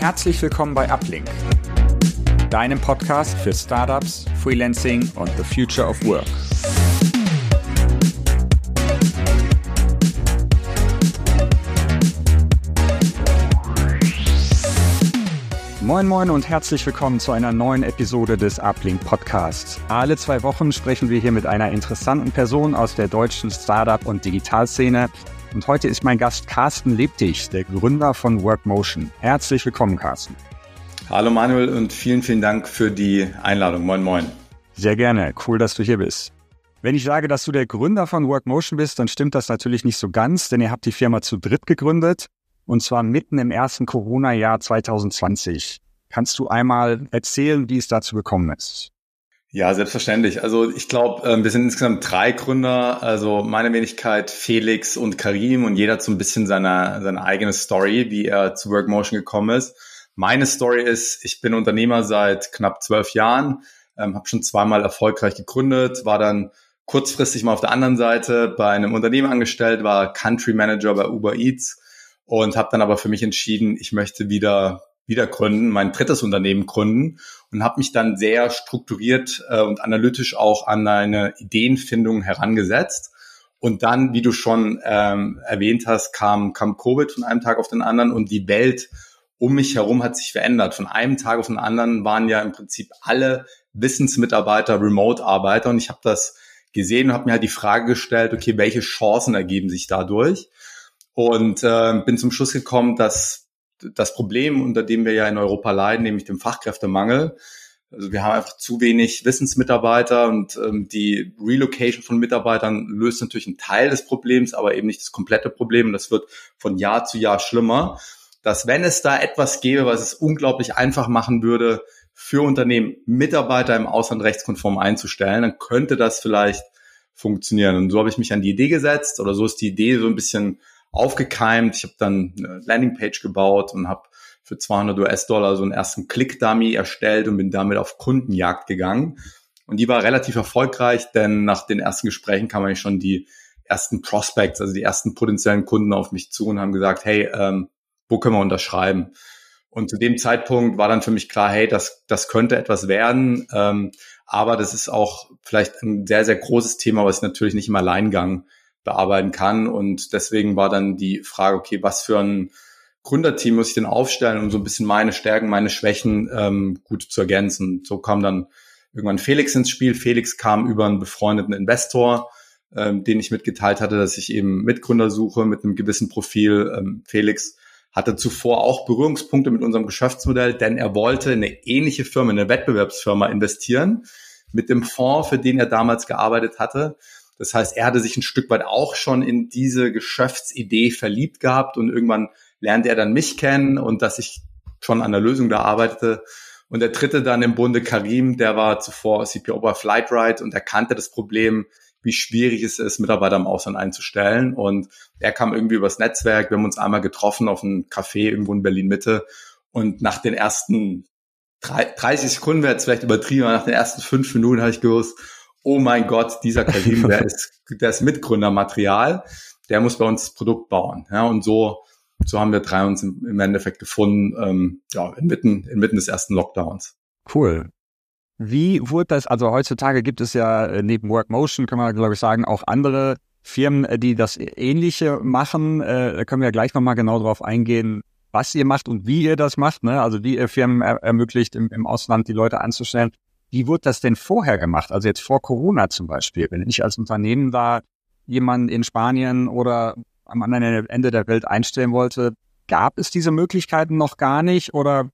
Herzlich willkommen bei Uplink, deinem Podcast für Startups, Freelancing und the Future of Work. Moin Moin und herzlich willkommen zu einer neuen Episode des Uplink Podcasts. Alle zwei Wochen sprechen wir hier mit einer interessanten Person aus der deutschen Startup- und Digitalszene und heute ist mein Gast Carsten Lebtig, der Gründer von Workmotion. Herzlich willkommen, Carsten. Hallo Manuel und vielen, vielen Dank für die Einladung. Moin, moin. Sehr gerne. Cool, dass du hier bist. Wenn ich sage, dass du der Gründer von Workmotion bist, dann stimmt das natürlich nicht so ganz, denn ihr habt die Firma zu dritt gegründet und zwar mitten im ersten Corona-Jahr 2020. Kannst du einmal erzählen, wie es dazu gekommen ist? Ja, selbstverständlich. Also ich glaube, ähm, wir sind insgesamt drei Gründer, also meine Wenigkeit, Felix und Karim und jeder hat so ein bisschen seine, seine eigene Story, wie er zu Workmotion gekommen ist. Meine Story ist, ich bin Unternehmer seit knapp zwölf Jahren, ähm, habe schon zweimal erfolgreich gegründet, war dann kurzfristig mal auf der anderen Seite bei einem Unternehmen angestellt, war Country Manager bei Uber Eats und habe dann aber für mich entschieden, ich möchte wieder wieder gründen, mein drittes Unternehmen gründen und habe mich dann sehr strukturiert äh, und analytisch auch an eine Ideenfindung herangesetzt. Und dann, wie du schon ähm, erwähnt hast, kam, kam Covid von einem Tag auf den anderen und die Welt um mich herum hat sich verändert. Von einem Tag auf den anderen waren ja im Prinzip alle Wissensmitarbeiter Remote-Arbeiter und ich habe das gesehen und habe mir halt die Frage gestellt, okay, welche Chancen ergeben sich dadurch? Und äh, bin zum Schluss gekommen, dass das Problem, unter dem wir ja in Europa leiden, nämlich dem Fachkräftemangel. Also wir haben einfach zu wenig Wissensmitarbeiter und ähm, die Relocation von Mitarbeitern löst natürlich einen Teil des Problems, aber eben nicht das komplette Problem. Und das wird von Jahr zu Jahr schlimmer. Dass wenn es da etwas gäbe, was es unglaublich einfach machen würde, für Unternehmen Mitarbeiter im Ausland rechtskonform einzustellen, dann könnte das vielleicht funktionieren. Und so habe ich mich an die Idee gesetzt oder so ist die Idee so ein bisschen aufgekeimt. Ich habe dann eine Landingpage gebaut und habe für 200 US-Dollar so einen ersten Click-Dummy erstellt und bin damit auf Kundenjagd gegangen. Und die war relativ erfolgreich, denn nach den ersten Gesprächen kamen eigentlich schon die ersten Prospects, also die ersten potenziellen Kunden auf mich zu und haben gesagt, hey, ähm, wo können wir unterschreiben? Und zu dem Zeitpunkt war dann für mich klar, hey, das, das könnte etwas werden. Ähm, aber das ist auch vielleicht ein sehr, sehr großes Thema, was ich natürlich nicht im Alleingang bearbeiten kann. Und deswegen war dann die Frage, okay, was für ein Gründerteam muss ich denn aufstellen, um so ein bisschen meine Stärken, meine Schwächen ähm, gut zu ergänzen. So kam dann irgendwann Felix ins Spiel. Felix kam über einen befreundeten Investor, ähm, den ich mitgeteilt hatte, dass ich eben Mitgründer suche mit einem gewissen Profil. Ähm, Felix hatte zuvor auch Berührungspunkte mit unserem Geschäftsmodell, denn er wollte in eine ähnliche Firma, eine Wettbewerbsfirma investieren mit dem Fonds, für den er damals gearbeitet hatte. Das heißt, er hatte sich ein Stück weit auch schon in diese Geschäftsidee verliebt gehabt und irgendwann lernte er dann mich kennen und dass ich schon an der Lösung da arbeitete. Und der dritte dann im Bunde Karim, der war zuvor CPO bei Flightride und er kannte das Problem, wie schwierig es ist, Mitarbeiter im Ausland einzustellen. Und er kam irgendwie übers Netzwerk. Wir haben uns einmal getroffen auf einem Café irgendwo in Berlin Mitte. Und nach den ersten 30 Sekunden wäre jetzt vielleicht übertrieben, aber nach den ersten fünf Minuten habe ich gewusst, oh mein Gott, dieser Karim, der ist, der ist Mitgründermaterial, der muss bei uns das Produkt bauen. Ja, und so, so haben wir drei uns im, im Endeffekt gefunden, ähm, ja, inmitten, inmitten des ersten Lockdowns. Cool. Wie wurde das, also heutzutage gibt es ja äh, neben Workmotion, kann man glaube ich sagen, auch andere Firmen, äh, die das Ähnliche machen. Äh, da können wir ja gleich nochmal genau drauf eingehen, was ihr macht und wie ihr das macht. Ne? Also wie ihr Firmen er ermöglicht, im, im Ausland die Leute anzustellen. Wie wurde das denn vorher gemacht? Also jetzt vor Corona zum Beispiel, wenn ich als Unternehmen da jemanden in Spanien oder am anderen Ende der Welt einstellen wollte, gab es diese Möglichkeiten noch gar nicht oder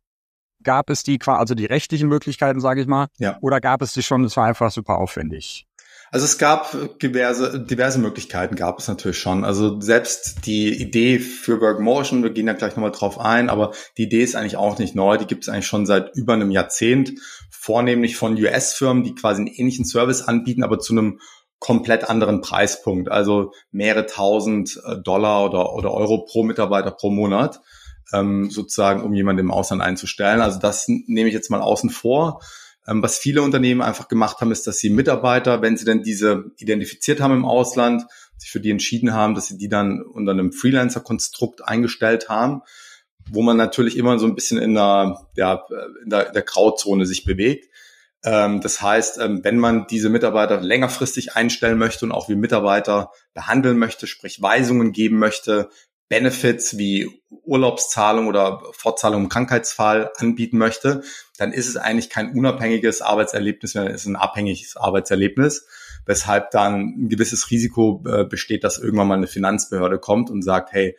gab es die, also die rechtlichen Möglichkeiten, sage ich mal, ja. oder gab es die schon, es war einfach super aufwendig? Also es gab diverse, diverse Möglichkeiten gab es natürlich schon. Also selbst die Idee für Workmotion, wir gehen da gleich nochmal drauf ein, aber die Idee ist eigentlich auch nicht neu. Die gibt es eigentlich schon seit über einem Jahrzehnt, vornehmlich von US-Firmen, die quasi einen ähnlichen Service anbieten, aber zu einem komplett anderen Preispunkt. Also mehrere tausend äh, Dollar oder, oder Euro pro Mitarbeiter pro Monat, ähm, sozusagen, um jemanden im Ausland einzustellen. Also das nehme ich jetzt mal außen vor. Ähm, was viele Unternehmen einfach gemacht haben, ist, dass sie Mitarbeiter, wenn sie denn diese identifiziert haben im Ausland, sich für die entschieden haben, dass sie die dann unter einem Freelancer-Konstrukt eingestellt haben. Wo man natürlich immer so ein bisschen in der, ja, in der, in der Grauzone sich bewegt. Ähm, das heißt, ähm, wenn man diese Mitarbeiter längerfristig einstellen möchte und auch wie Mitarbeiter behandeln möchte, sprich Weisungen geben möchte, Benefits wie Urlaubszahlung oder Fortzahlung im Krankheitsfall anbieten möchte, dann ist es eigentlich kein unabhängiges Arbeitserlebnis, sondern es ist ein abhängiges Arbeitserlebnis, weshalb dann ein gewisses Risiko äh, besteht, dass irgendwann mal eine Finanzbehörde kommt und sagt, hey,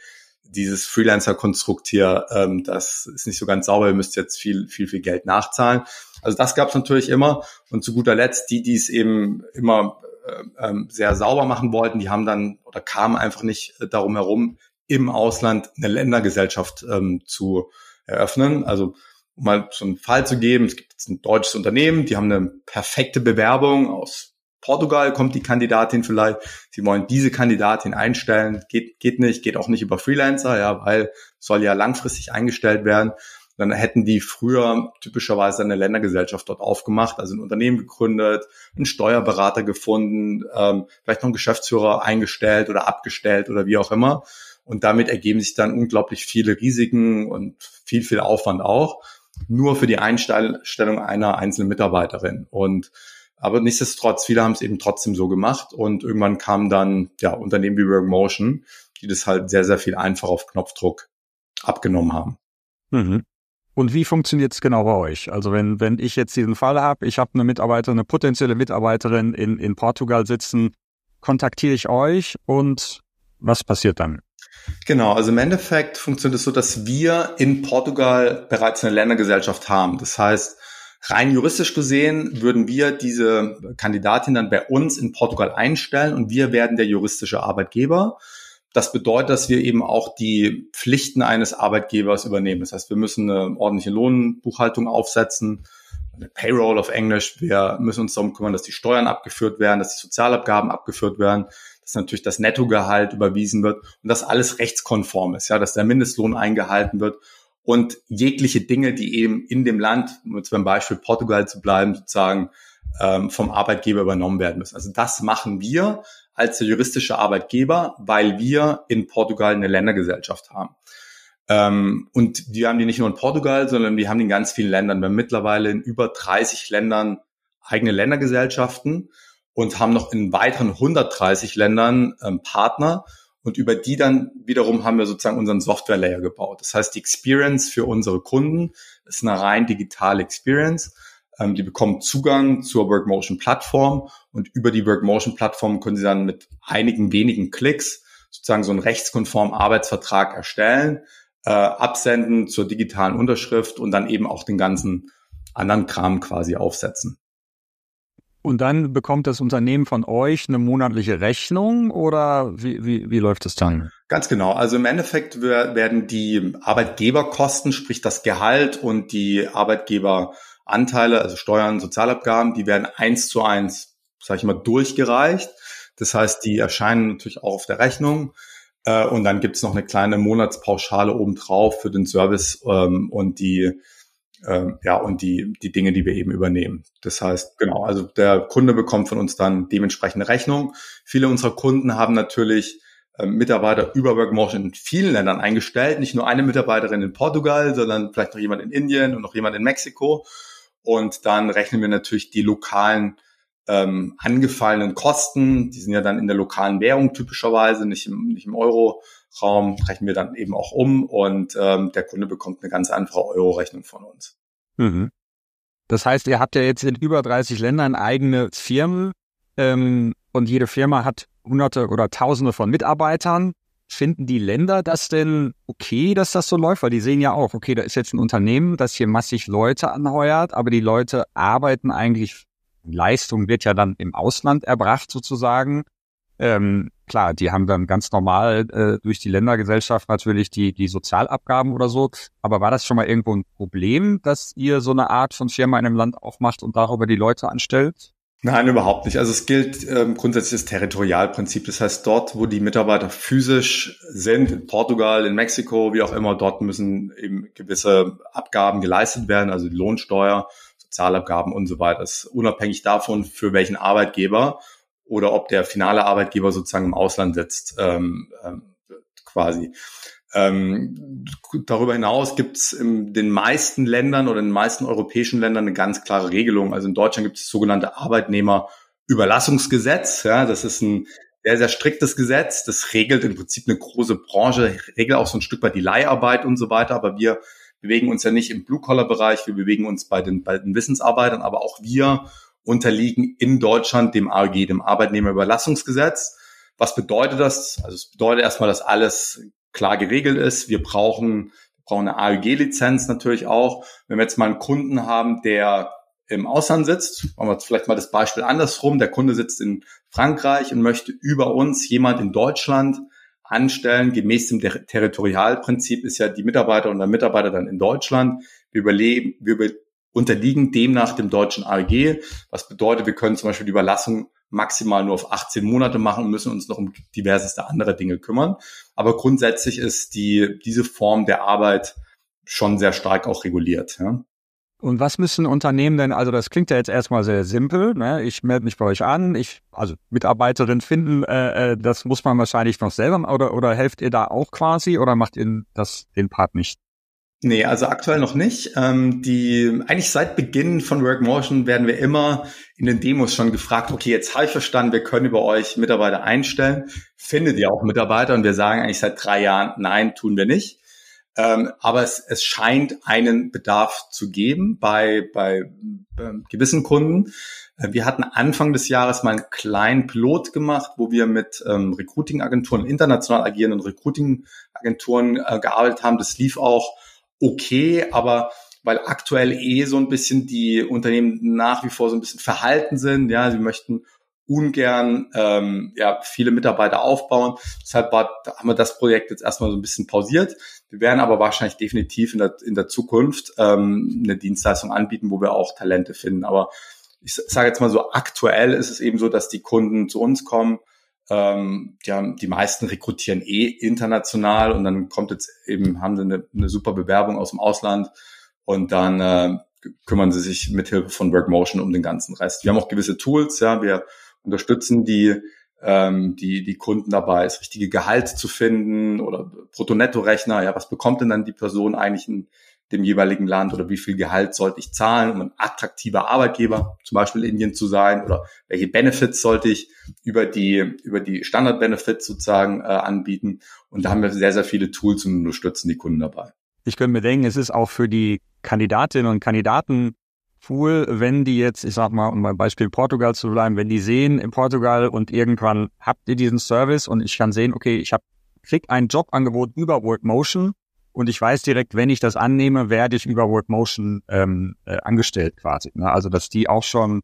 dieses Freelancer-Konstrukt hier, ähm, das ist nicht so ganz sauber, ihr müsst jetzt viel, viel, viel Geld nachzahlen. Also das gab es natürlich immer. Und zu guter Letzt, die, die es eben immer äh, ähm, sehr sauber machen wollten, die haben dann oder kamen einfach nicht äh, darum herum, im Ausland eine Ländergesellschaft ähm, zu eröffnen. Also um mal so einen Fall zu geben, es gibt jetzt ein deutsches Unternehmen, die haben eine perfekte Bewerbung aus Portugal kommt die Kandidatin vielleicht, sie wollen diese Kandidatin einstellen, geht, geht nicht, geht auch nicht über Freelancer, ja, weil soll ja langfristig eingestellt werden. Dann hätten die früher typischerweise eine Ländergesellschaft dort aufgemacht, also ein Unternehmen gegründet, einen Steuerberater gefunden, ähm, vielleicht noch einen Geschäftsführer eingestellt oder abgestellt oder wie auch immer. Und damit ergeben sich dann unglaublich viele Risiken und viel, viel Aufwand auch, nur für die Einstellung einer einzelnen Mitarbeiterin. Und aber nichtsdestotrotz, viele haben es eben trotzdem so gemacht und irgendwann kamen dann ja Unternehmen wie Workmotion, die das halt sehr, sehr viel einfach auf Knopfdruck abgenommen haben. Mhm. Und wie funktioniert es genau bei euch? Also wenn, wenn ich jetzt diesen Fall habe, ich habe eine Mitarbeiterin, eine potenzielle Mitarbeiterin in, in Portugal sitzen, kontaktiere ich euch und was passiert dann? Genau, also im Endeffekt funktioniert es so, dass wir in Portugal bereits eine Ländergesellschaft haben. Das heißt, Rein juristisch gesehen würden wir diese Kandidatin dann bei uns in Portugal einstellen und wir werden der juristische Arbeitgeber. Das bedeutet, dass wir eben auch die Pflichten eines Arbeitgebers übernehmen. Das heißt, wir müssen eine ordentliche Lohnbuchhaltung aufsetzen, eine Payroll auf Englisch. Wir müssen uns darum kümmern, dass die Steuern abgeführt werden, dass die Sozialabgaben abgeführt werden, dass natürlich das Nettogehalt überwiesen wird und dass alles rechtskonform ist, ja, dass der Mindestlohn eingehalten wird und jegliche Dinge, die eben in dem Land, um jetzt beim Beispiel Portugal zu bleiben, sozusagen ähm, vom Arbeitgeber übernommen werden müssen. Also das machen wir als juristische Arbeitgeber, weil wir in Portugal eine Ländergesellschaft haben. Ähm, und wir haben die nicht nur in Portugal, sondern wir haben die in ganz vielen Ländern. Wir haben mittlerweile in über 30 Ländern eigene Ländergesellschaften und haben noch in weiteren 130 Ländern ähm, Partner und über die dann wiederum haben wir sozusagen unseren Software-Layer gebaut. Das heißt, die Experience für unsere Kunden ist eine rein digitale Experience. Ähm, die bekommen Zugang zur Workmotion-Plattform und über die Workmotion-Plattform können sie dann mit einigen wenigen Klicks sozusagen so einen rechtskonformen Arbeitsvertrag erstellen, äh, absenden zur digitalen Unterschrift und dann eben auch den ganzen anderen Kram quasi aufsetzen. Und dann bekommt das Unternehmen von euch eine monatliche Rechnung oder wie, wie, wie läuft es dann? Ganz genau. Also im Endeffekt werden die Arbeitgeberkosten, sprich das Gehalt und die Arbeitgeberanteile, also Steuern, Sozialabgaben, die werden eins zu eins, sage ich mal, durchgereicht. Das heißt, die erscheinen natürlich auch auf der Rechnung. Äh, und dann gibt es noch eine kleine Monatspauschale obendrauf für den Service ähm, und die ähm, ja, und die, die Dinge, die wir eben übernehmen. Das heißt, genau, also der Kunde bekommt von uns dann dementsprechende Rechnung. Viele unserer Kunden haben natürlich äh, Mitarbeiter über Workmotion in vielen Ländern eingestellt, nicht nur eine Mitarbeiterin in Portugal, sondern vielleicht noch jemand in Indien und noch jemand in Mexiko. Und dann rechnen wir natürlich die lokalen ähm, angefallenen Kosten, die sind ja dann in der lokalen Währung typischerweise, nicht im, nicht im Euro-Raum, rechnen wir dann eben auch um und ähm, der Kunde bekommt eine ganz einfache Euro-Rechnung von uns. Mhm. Das heißt, ihr habt ja jetzt in über 30 Ländern eigene Firmen ähm, und jede Firma hat hunderte oder tausende von Mitarbeitern. Finden die Länder das denn okay, dass das so läuft? Weil die sehen ja auch, okay, da ist jetzt ein Unternehmen, das hier massig Leute anheuert, aber die Leute arbeiten eigentlich Leistung wird ja dann im Ausland erbracht sozusagen. Ähm, klar, die haben dann ganz normal äh, durch die Ländergesellschaft natürlich die, die Sozialabgaben oder so. Aber war das schon mal irgendwo ein Problem, dass ihr so eine Art von Firma in einem Land aufmacht und darüber die Leute anstellt? Nein, überhaupt nicht. Also es gilt ähm, grundsätzlich das Territorialprinzip. Das heißt, dort, wo die Mitarbeiter physisch sind, in Portugal, in Mexiko, wie auch immer, dort müssen eben gewisse Abgaben geleistet werden, also die Lohnsteuer Sozialabgaben und so weiter. Das ist unabhängig davon, für welchen Arbeitgeber oder ob der finale Arbeitgeber sozusagen im Ausland sitzt, ähm, ähm, quasi. Ähm, darüber hinaus gibt es in den meisten Ländern oder in den meisten europäischen Ländern eine ganz klare Regelung. Also in Deutschland gibt es das sogenannte Arbeitnehmerüberlassungsgesetz. Ja, das ist ein sehr, sehr striktes Gesetz. Das regelt im Prinzip eine große Branche, regelt auch so ein Stück weit die Leiharbeit und so weiter. Aber wir bewegen uns ja nicht im Blue-Collar-Bereich, wir bewegen uns bei den, bei den Wissensarbeitern, aber auch wir unterliegen in Deutschland dem AG, dem Arbeitnehmerüberlassungsgesetz. Was bedeutet das? Also es bedeutet erstmal, dass alles klar geregelt ist. Wir brauchen, brauchen eine AEG-Lizenz natürlich auch. Wenn wir jetzt mal einen Kunden haben, der im Ausland sitzt, machen wir vielleicht mal das Beispiel andersrum, der Kunde sitzt in Frankreich und möchte über uns jemand in Deutschland anstellen. Gemäß dem Territorialprinzip ist ja die Mitarbeiter und der Mitarbeiter dann in Deutschland. Wir überleben, wir über, unterliegen demnach dem deutschen AEG, was bedeutet, wir können zum Beispiel die Überlassung maximal nur auf 18 Monate machen und müssen uns noch um diverseste andere Dinge kümmern. Aber grundsätzlich ist die, diese Form der Arbeit schon sehr stark auch reguliert. Ja. Und was müssen Unternehmen denn, also das klingt ja jetzt erstmal sehr simpel, ne? ich melde mich bei euch an, ich, also Mitarbeiterin finden, äh, äh, das muss man wahrscheinlich noch selber, oder, oder helft ihr da auch quasi oder macht ihr das den Part nicht? Nee, also aktuell noch nicht. Ähm, die, eigentlich seit Beginn von Workmotion werden wir immer in den Demos schon gefragt, okay, jetzt habe ich verstanden, wir können über euch Mitarbeiter einstellen. Findet ihr auch Mitarbeiter? Und wir sagen eigentlich seit drei Jahren, nein, tun wir nicht. Ähm, aber es, es scheint einen Bedarf zu geben bei, bei äh, gewissen Kunden. Äh, wir hatten Anfang des Jahres mal einen kleinen Pilot gemacht, wo wir mit ähm, Recruiting-Agenturen, international agierenden Recruiting-Agenturen äh, gearbeitet haben. Das lief auch okay, aber weil aktuell eh so ein bisschen die Unternehmen nach wie vor so ein bisschen verhalten sind. Ja, sie möchten ungern ähm, ja, viele Mitarbeiter aufbauen. Deshalb war, haben wir das Projekt jetzt erstmal so ein bisschen pausiert. Wir werden aber wahrscheinlich definitiv in der, in der Zukunft ähm, eine Dienstleistung anbieten, wo wir auch Talente finden. Aber ich sage jetzt mal so, aktuell ist es eben so, dass die Kunden zu uns kommen ähm, ja, die meisten rekrutieren eh international und dann kommt jetzt eben, haben sie eine, eine super Bewerbung aus dem Ausland und dann äh, kümmern sie sich mithilfe von Workmotion um den ganzen Rest. Wir haben auch gewisse Tools, ja, wir unterstützen die ähm, die, die Kunden dabei, das richtige Gehalt zu finden oder Brutto-Netto-Rechner, ja, was bekommt denn dann die Person eigentlich in, dem jeweiligen Land oder wie viel Gehalt sollte ich zahlen, um ein attraktiver Arbeitgeber, zum Beispiel Indien zu sein oder welche Benefits sollte ich über die, über die Standard-Benefits sozusagen äh, anbieten. Und da haben wir sehr, sehr viele Tools und unterstützen die Kunden dabei. Ich könnte mir denken, es ist auch für die Kandidatinnen und Kandidaten cool, wenn die jetzt, ich sag mal, um beim Beispiel Portugal zu bleiben, wenn die sehen in Portugal und irgendwann habt ihr diesen Service und ich kann sehen, okay, ich habe krieg ein Jobangebot über Workmotion und ich weiß direkt, wenn ich das annehme, werde ich über Workmotion ähm, äh, angestellt quasi. Ne? Also dass die auch schon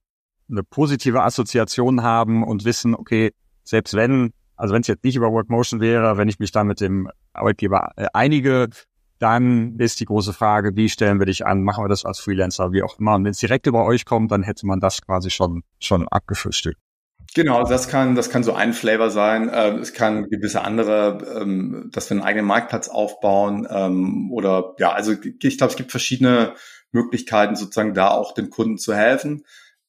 eine positive Assoziation haben und wissen, okay, selbst wenn, also wenn es jetzt nicht über Workmotion wäre, wenn ich mich da mit dem Arbeitgeber äh, einige, dann ist die große Frage, wie stellen wir dich an? Machen wir das als Freelancer, wie auch immer. Und wenn es direkt über euch kommt, dann hätte man das quasi schon schon abgefrühstückt. Genau, das kann, das kann so ein Flavor sein. Ähm, es kann gewisse andere, ähm, dass wir einen eigenen Marktplatz aufbauen ähm, oder ja, also ich glaube, es gibt verschiedene Möglichkeiten, sozusagen da auch den Kunden zu helfen.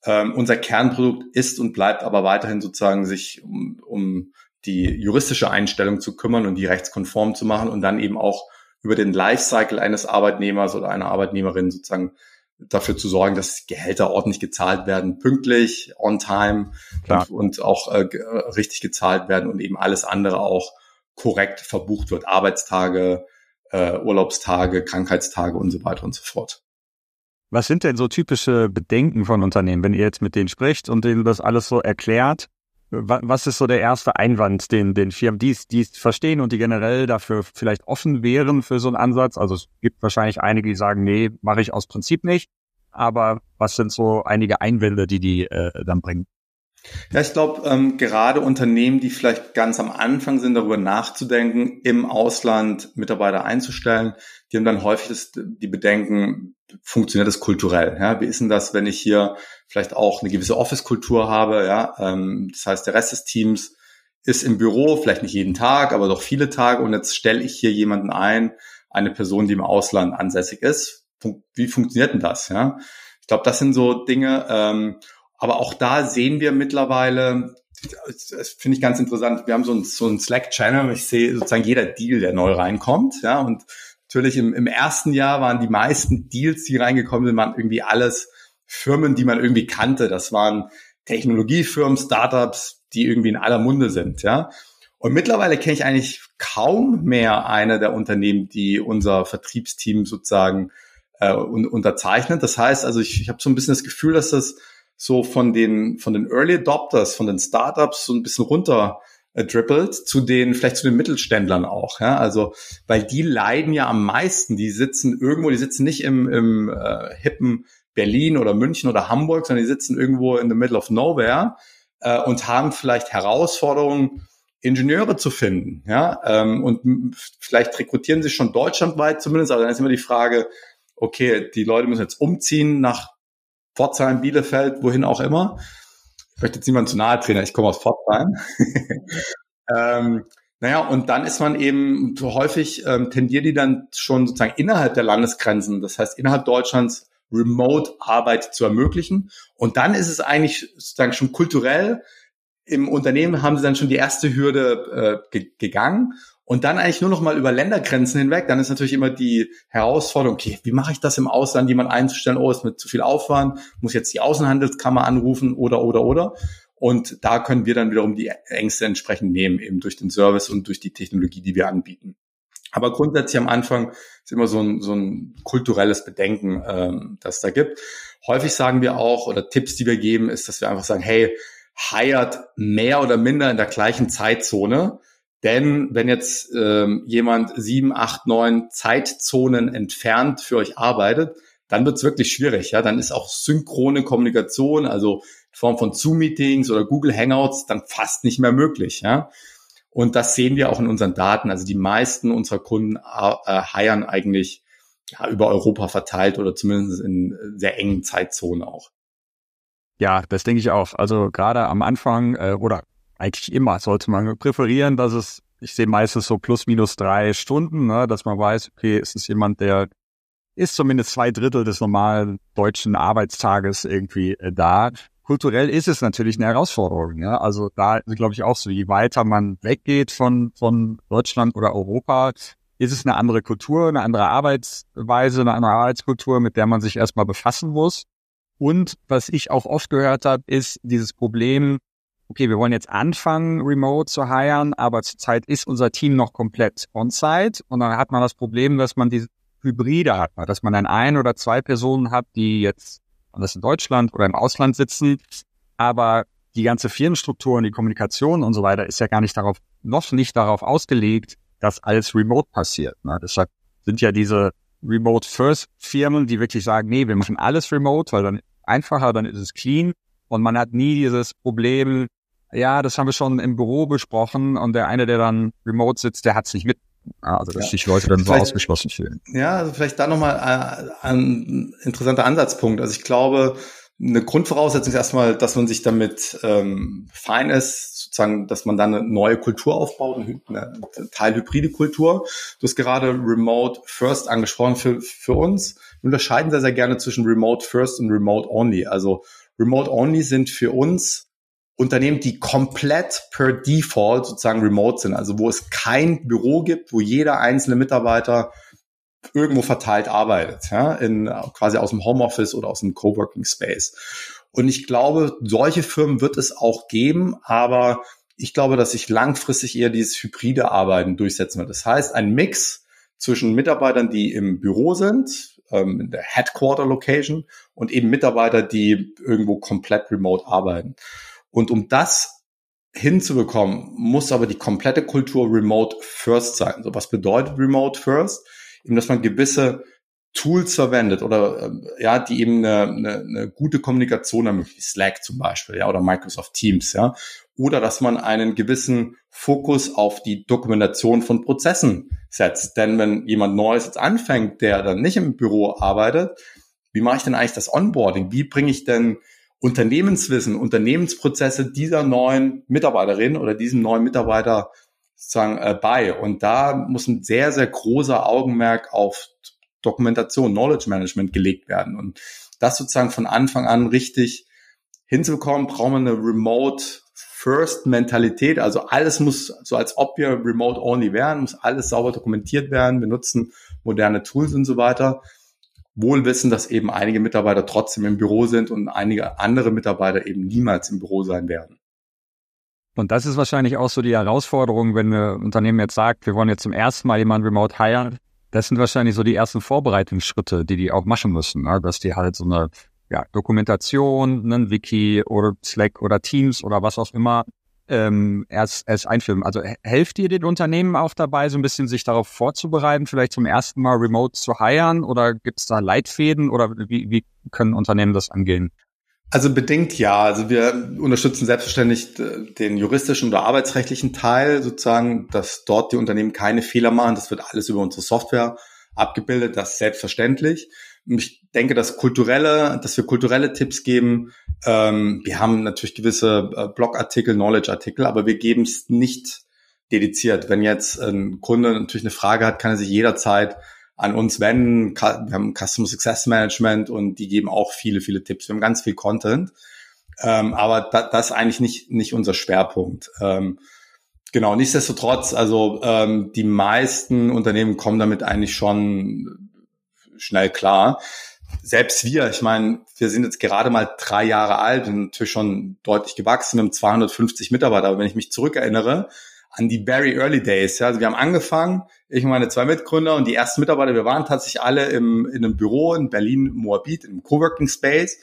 Unser Kernprodukt ist und bleibt aber weiterhin sozusagen sich um, um die juristische Einstellung zu kümmern und die rechtskonform zu machen und dann eben auch über den Lifecycle eines Arbeitnehmers oder einer Arbeitnehmerin sozusagen dafür zu sorgen, dass Gehälter ordentlich gezahlt werden, pünktlich, on time und, und, auch äh, richtig gezahlt werden und eben alles andere auch korrekt verbucht wird, Arbeitstage, äh, Urlaubstage, Krankheitstage und so weiter und so fort. Was sind denn so typische Bedenken von Unternehmen, wenn ihr jetzt mit denen spricht und denen das alles so erklärt? Was ist so der erste Einwand, den, den Firmen, die es verstehen und die generell dafür vielleicht offen wären für so einen Ansatz? Also es gibt wahrscheinlich einige, die sagen, nee, mache ich aus Prinzip nicht. Aber was sind so einige Einwände, die die äh, dann bringen? Ja, ich glaube, ähm, gerade Unternehmen, die vielleicht ganz am Anfang sind, darüber nachzudenken, im Ausland Mitarbeiter einzustellen, die haben dann häufig das, die Bedenken, funktioniert das kulturell? Ja? Wie ist denn das, wenn ich hier vielleicht auch eine gewisse Office-Kultur habe? Ja? Ähm, das heißt, der Rest des Teams ist im Büro, vielleicht nicht jeden Tag, aber doch viele Tage und jetzt stelle ich hier jemanden ein, eine Person, die im Ausland ansässig ist. Wie funktioniert denn das? Ja? Ich glaube, das sind so Dinge, ähm, Aber auch da sehen wir mittlerweile, das finde ich ganz interessant, wir haben so einen, so einen Slack-Channel, ich sehe sozusagen jeder Deal, der neu reinkommt, ja, und natürlich im, im ersten Jahr waren die meisten Deals, die reingekommen sind, waren irgendwie alles Firmen, die man irgendwie kannte. Das waren Technologiefirmen, Startups, die irgendwie in aller Munde sind, ja. Und mittlerweile kenne ich eigentlich kaum mehr eine der Unternehmen, die unser Vertriebsteam sozusagen äh, un unterzeichnet. Das heißt, also ich, ich habe so ein bisschen das Gefühl, dass das so von den von den Early Adopters, von den Startups so ein bisschen runter äh, zu den vielleicht zu den Mittelständlern auch, ja, also weil die leiden ja am meisten, die sitzen irgendwo, die sitzen nicht im, im äh, hippen Berlin oder München oder Hamburg, sondern die sitzen irgendwo in the middle of nowhere äh, und haben vielleicht Herausforderungen Ingenieure zu finden, ja, ähm, und vielleicht rekrutieren sie schon deutschlandweit zumindest, aber dann ist immer die Frage, okay, die Leute müssen jetzt umziehen nach Pforzheim, Bielefeld, wohin auch immer. Ich möchte jetzt niemand zu nahe treten, ich komme aus Pforzheim. ähm, naja, und dann ist man eben so häufig, ähm, tendiert die dann schon sozusagen innerhalb der Landesgrenzen, das heißt innerhalb Deutschlands, Remote-Arbeit zu ermöglichen. Und dann ist es eigentlich sozusagen schon kulturell im Unternehmen haben sie dann schon die erste Hürde äh, ge gegangen und dann eigentlich nur noch mal über Ländergrenzen hinweg. Dann ist natürlich immer die Herausforderung, okay, wie mache ich das im Ausland, jemand einzustellen? Oh, ist mit zu viel Aufwand, muss jetzt die Außenhandelskammer anrufen oder, oder, oder. Und da können wir dann wiederum die Ängste entsprechend nehmen, eben durch den Service und durch die Technologie, die wir anbieten. Aber grundsätzlich am Anfang ist immer so ein, so ein kulturelles Bedenken, ähm, das da gibt. Häufig sagen wir auch, oder Tipps, die wir geben, ist, dass wir einfach sagen, hey, hired mehr oder minder in der gleichen Zeitzone. Denn wenn jetzt ähm, jemand sieben, acht, neun Zeitzonen entfernt für euch arbeitet, dann wird's wirklich schwierig. Ja, dann ist auch synchrone Kommunikation, also in Form von Zoom-Meetings oder Google Hangouts, dann fast nicht mehr möglich. Ja, und das sehen wir auch in unseren Daten. Also die meisten unserer Kunden äh, hiren eigentlich ja, über Europa verteilt oder zumindest in sehr engen Zeitzonen auch. Ja, das denke ich auch. Also gerade am Anfang äh, oder eigentlich immer sollte man präferieren, dass es, ich sehe meistens so plus minus drei Stunden, ne, dass man weiß, okay, ist es jemand, der ist zumindest zwei Drittel des normalen deutschen Arbeitstages irgendwie äh, da. Kulturell ist es natürlich eine Herausforderung. Ja? Also da glaube ich auch so, je weiter man weggeht von, von Deutschland oder Europa, ist es eine andere Kultur, eine andere Arbeitsweise, eine andere Arbeitskultur, mit der man sich erstmal befassen muss. Und was ich auch oft gehört habe, ist dieses Problem, okay, wir wollen jetzt anfangen, remote zu hiren, aber zurzeit ist unser Team noch komplett on-site. Und dann hat man das Problem, dass man diese Hybride hat, dass man dann ein oder zwei Personen hat, die jetzt anders in Deutschland oder im Ausland sitzen, aber die ganze Firmenstruktur und die Kommunikation und so weiter ist ja gar nicht darauf, noch nicht darauf ausgelegt, dass alles remote passiert. Ne? Deshalb sind ja diese Remote-First-Firmen, die wirklich sagen, nee, wir machen alles remote, weil dann einfacher, dann ist es clean und man hat nie dieses Problem, ja, das haben wir schon im Büro besprochen und der eine, der dann remote sitzt, der hat es nicht mit. Also dass ja. sich Leute dann vielleicht, so ausgeschlossen fühlen. Ja, also vielleicht da nochmal äh, ein interessanter Ansatzpunkt. Also ich glaube, eine Grundvoraussetzung ist erstmal, dass man sich damit ähm, fein ist, sozusagen, dass man dann eine neue Kultur aufbaut, eine teilhybride Kultur. Du hast gerade Remote First angesprochen für, für uns. Wir unterscheiden sehr, sehr gerne zwischen Remote First und Remote Only. Also Remote Only sind für uns Unternehmen, die komplett per Default sozusagen remote sind, also wo es kein Büro gibt, wo jeder einzelne Mitarbeiter irgendwo verteilt arbeitet, ja, in quasi aus dem Homeoffice oder aus dem Coworking Space. Und ich glaube, solche Firmen wird es auch geben, aber ich glaube, dass sich langfristig eher dieses hybride Arbeiten durchsetzen wird. Das heißt, ein Mix zwischen Mitarbeitern, die im Büro sind, ähm, in der Headquarter Location und eben Mitarbeiter, die irgendwo komplett remote arbeiten. Und um das hinzubekommen, muss aber die komplette Kultur remote first sein. So was bedeutet remote first? Eben, dass man gewisse Tools verwendet oder ähm, ja, die eben eine, eine, eine gute Kommunikation ermöglichen, Slack zum Beispiel, ja, oder Microsoft Teams, ja, oder dass man einen gewissen Fokus auf die Dokumentation von Prozessen setzt. Denn wenn jemand Neues jetzt anfängt, der dann nicht im Büro arbeitet, wie mache ich denn eigentlich das Onboarding? Wie bringe ich denn Unternehmenswissen, Unternehmensprozesse dieser neuen Mitarbeiterin oder diesem neuen Mitarbeiter sozusagen äh, bei? Und da muss ein sehr, sehr großer Augenmerk auf Dokumentation, Knowledge Management gelegt werden und das sozusagen von Anfang an richtig hinzubekommen, brauchen wir eine Remote First Mentalität. Also alles muss so als ob wir Remote Only wären, muss alles sauber dokumentiert werden. Wir nutzen moderne Tools und so weiter. Wohl wissen, dass eben einige Mitarbeiter trotzdem im Büro sind und einige andere Mitarbeiter eben niemals im Büro sein werden. Und das ist wahrscheinlich auch so die Herausforderung, wenn ein Unternehmen jetzt sagt, wir wollen jetzt zum ersten Mal jemanden remote hiren. Das sind wahrscheinlich so die ersten Vorbereitungsschritte, die die auch machen müssen, ne? dass die halt so eine ja, Dokumentation, ein Wiki oder Slack oder Teams oder was auch immer ähm, erst, erst einführen. Also helft ihr den Unternehmen auch dabei, so ein bisschen sich darauf vorzubereiten, vielleicht zum ersten Mal remote zu hiren oder gibt es da Leitfäden oder wie, wie können Unternehmen das angehen? Also bedingt ja. Also wir unterstützen selbstverständlich den juristischen oder arbeitsrechtlichen Teil, sozusagen, dass dort die Unternehmen keine Fehler machen. Das wird alles über unsere Software abgebildet, das ist selbstverständlich. Ich denke, dass kulturelle, dass wir kulturelle Tipps geben. Ähm, wir haben natürlich gewisse äh, Blogartikel, Knowledge-Artikel, aber wir geben es nicht dediziert. Wenn jetzt ein Kunde natürlich eine Frage hat, kann er sich jederzeit an uns wenden. Wir haben Customer Success Management und die geben auch viele, viele Tipps. Wir haben ganz viel Content. Ähm, aber da, das ist eigentlich nicht, nicht unser Schwerpunkt. Ähm, genau, nichtsdestotrotz, also ähm, die meisten Unternehmen kommen damit eigentlich schon schnell klar. Selbst wir, ich meine, wir sind jetzt gerade mal drei Jahre alt und natürlich schon deutlich gewachsen, wir haben 250 Mitarbeiter, aber wenn ich mich zurückerinnere an die very early days, ja, also wir haben angefangen, ich und meine zwei Mitgründer und die ersten Mitarbeiter, wir waren tatsächlich alle im, in einem Büro in Berlin, Moabit, im Coworking Space.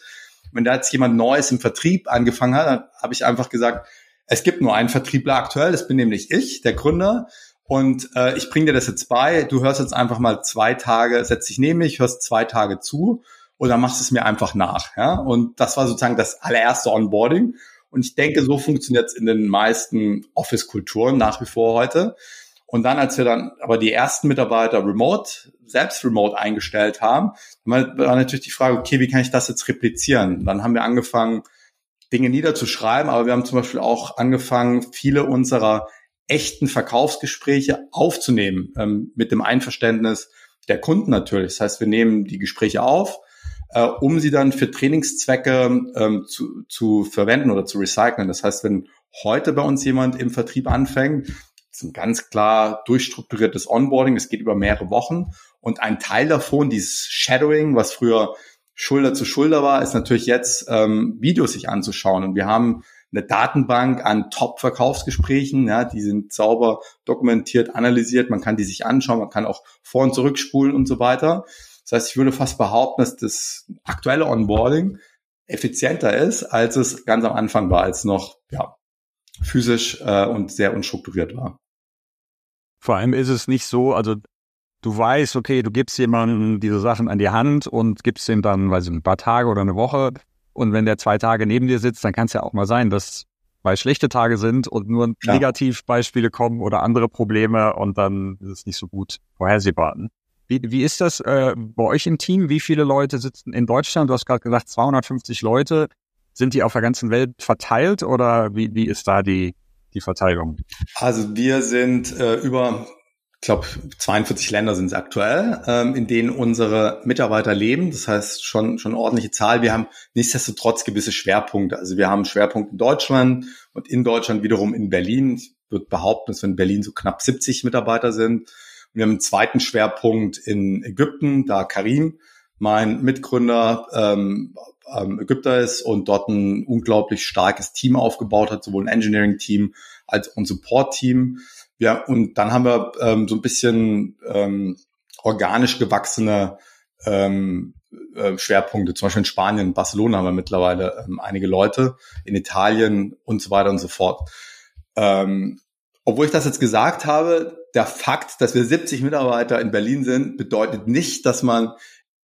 Wenn da jetzt jemand Neues im Vertrieb angefangen hat, dann habe ich einfach gesagt, es gibt nur einen Vertriebler aktuell, das bin nämlich ich, der Gründer. Und äh, ich bringe dir das jetzt bei. Du hörst jetzt einfach mal zwei Tage, setz dich neben mich, hörst zwei Tage zu dann machst es mir einfach nach. Ja? Und das war sozusagen das allererste Onboarding. Und ich denke, so funktioniert es in den meisten Office-Kulturen nach wie vor heute. Und dann, als wir dann aber die ersten Mitarbeiter remote, selbst remote eingestellt haben, war natürlich die Frage, okay, wie kann ich das jetzt replizieren? Dann haben wir angefangen, Dinge niederzuschreiben, aber wir haben zum Beispiel auch angefangen, viele unserer echten Verkaufsgespräche aufzunehmen, ähm, mit dem Einverständnis der Kunden natürlich. Das heißt, wir nehmen die Gespräche auf, äh, um sie dann für Trainingszwecke ähm, zu, zu verwenden oder zu recyceln. Das heißt, wenn heute bei uns jemand im Vertrieb anfängt, ist ein ganz klar durchstrukturiertes Onboarding. Es geht über mehrere Wochen. Und ein Teil davon, dieses Shadowing, was früher Schulter zu Schulter war, ist natürlich jetzt ähm, Videos sich anzuschauen. Und wir haben eine Datenbank an Top-Verkaufsgesprächen, ja, die sind sauber dokumentiert, analysiert, man kann die sich anschauen, man kann auch vor- und zurückspulen und so weiter. Das heißt, ich würde fast behaupten, dass das aktuelle Onboarding effizienter ist, als es ganz am Anfang war, als noch ja, physisch äh, und sehr unstrukturiert war. Vor allem ist es nicht so, also du weißt, okay, du gibst jemandem diese Sachen an die Hand und gibst ihm dann, weiß ich, ein paar Tage oder eine Woche und wenn der zwei Tage neben dir sitzt, dann kann es ja auch mal sein, dass weil schlechte Tage sind und nur. Negativbeispiele kommen oder andere Probleme und dann ist es nicht so gut vorhersehbar. Wie, wie ist das äh, bei euch im Team? Wie viele Leute sitzen in Deutschland? Du hast gerade gesagt 250 Leute. Sind die auf der ganzen Welt verteilt oder wie, wie ist da die, die Verteilung? Also wir sind äh, über ich glaube, 42 Länder sind es aktuell, ähm, in denen unsere Mitarbeiter leben. Das heißt schon schon ordentliche Zahl. Wir haben nichtsdestotrotz gewisse Schwerpunkte. Also wir haben Schwerpunkte in Deutschland und in Deutschland wiederum in Berlin. Ich würde behaupten, dass wir in Berlin so knapp 70 Mitarbeiter sind. Wir haben einen zweiten Schwerpunkt in Ägypten, da Karim, mein Mitgründer, ähm, Ägypter ist und dort ein unglaublich starkes Team aufgebaut hat, sowohl ein Engineering-Team als auch ein Support-Team. Ja, und dann haben wir ähm, so ein bisschen ähm, organisch gewachsene ähm, äh, Schwerpunkte. Zum Beispiel in Spanien, in Barcelona haben wir mittlerweile ähm, einige Leute, in Italien und so weiter und so fort. Ähm, obwohl ich das jetzt gesagt habe, der Fakt, dass wir 70 Mitarbeiter in Berlin sind, bedeutet nicht, dass man,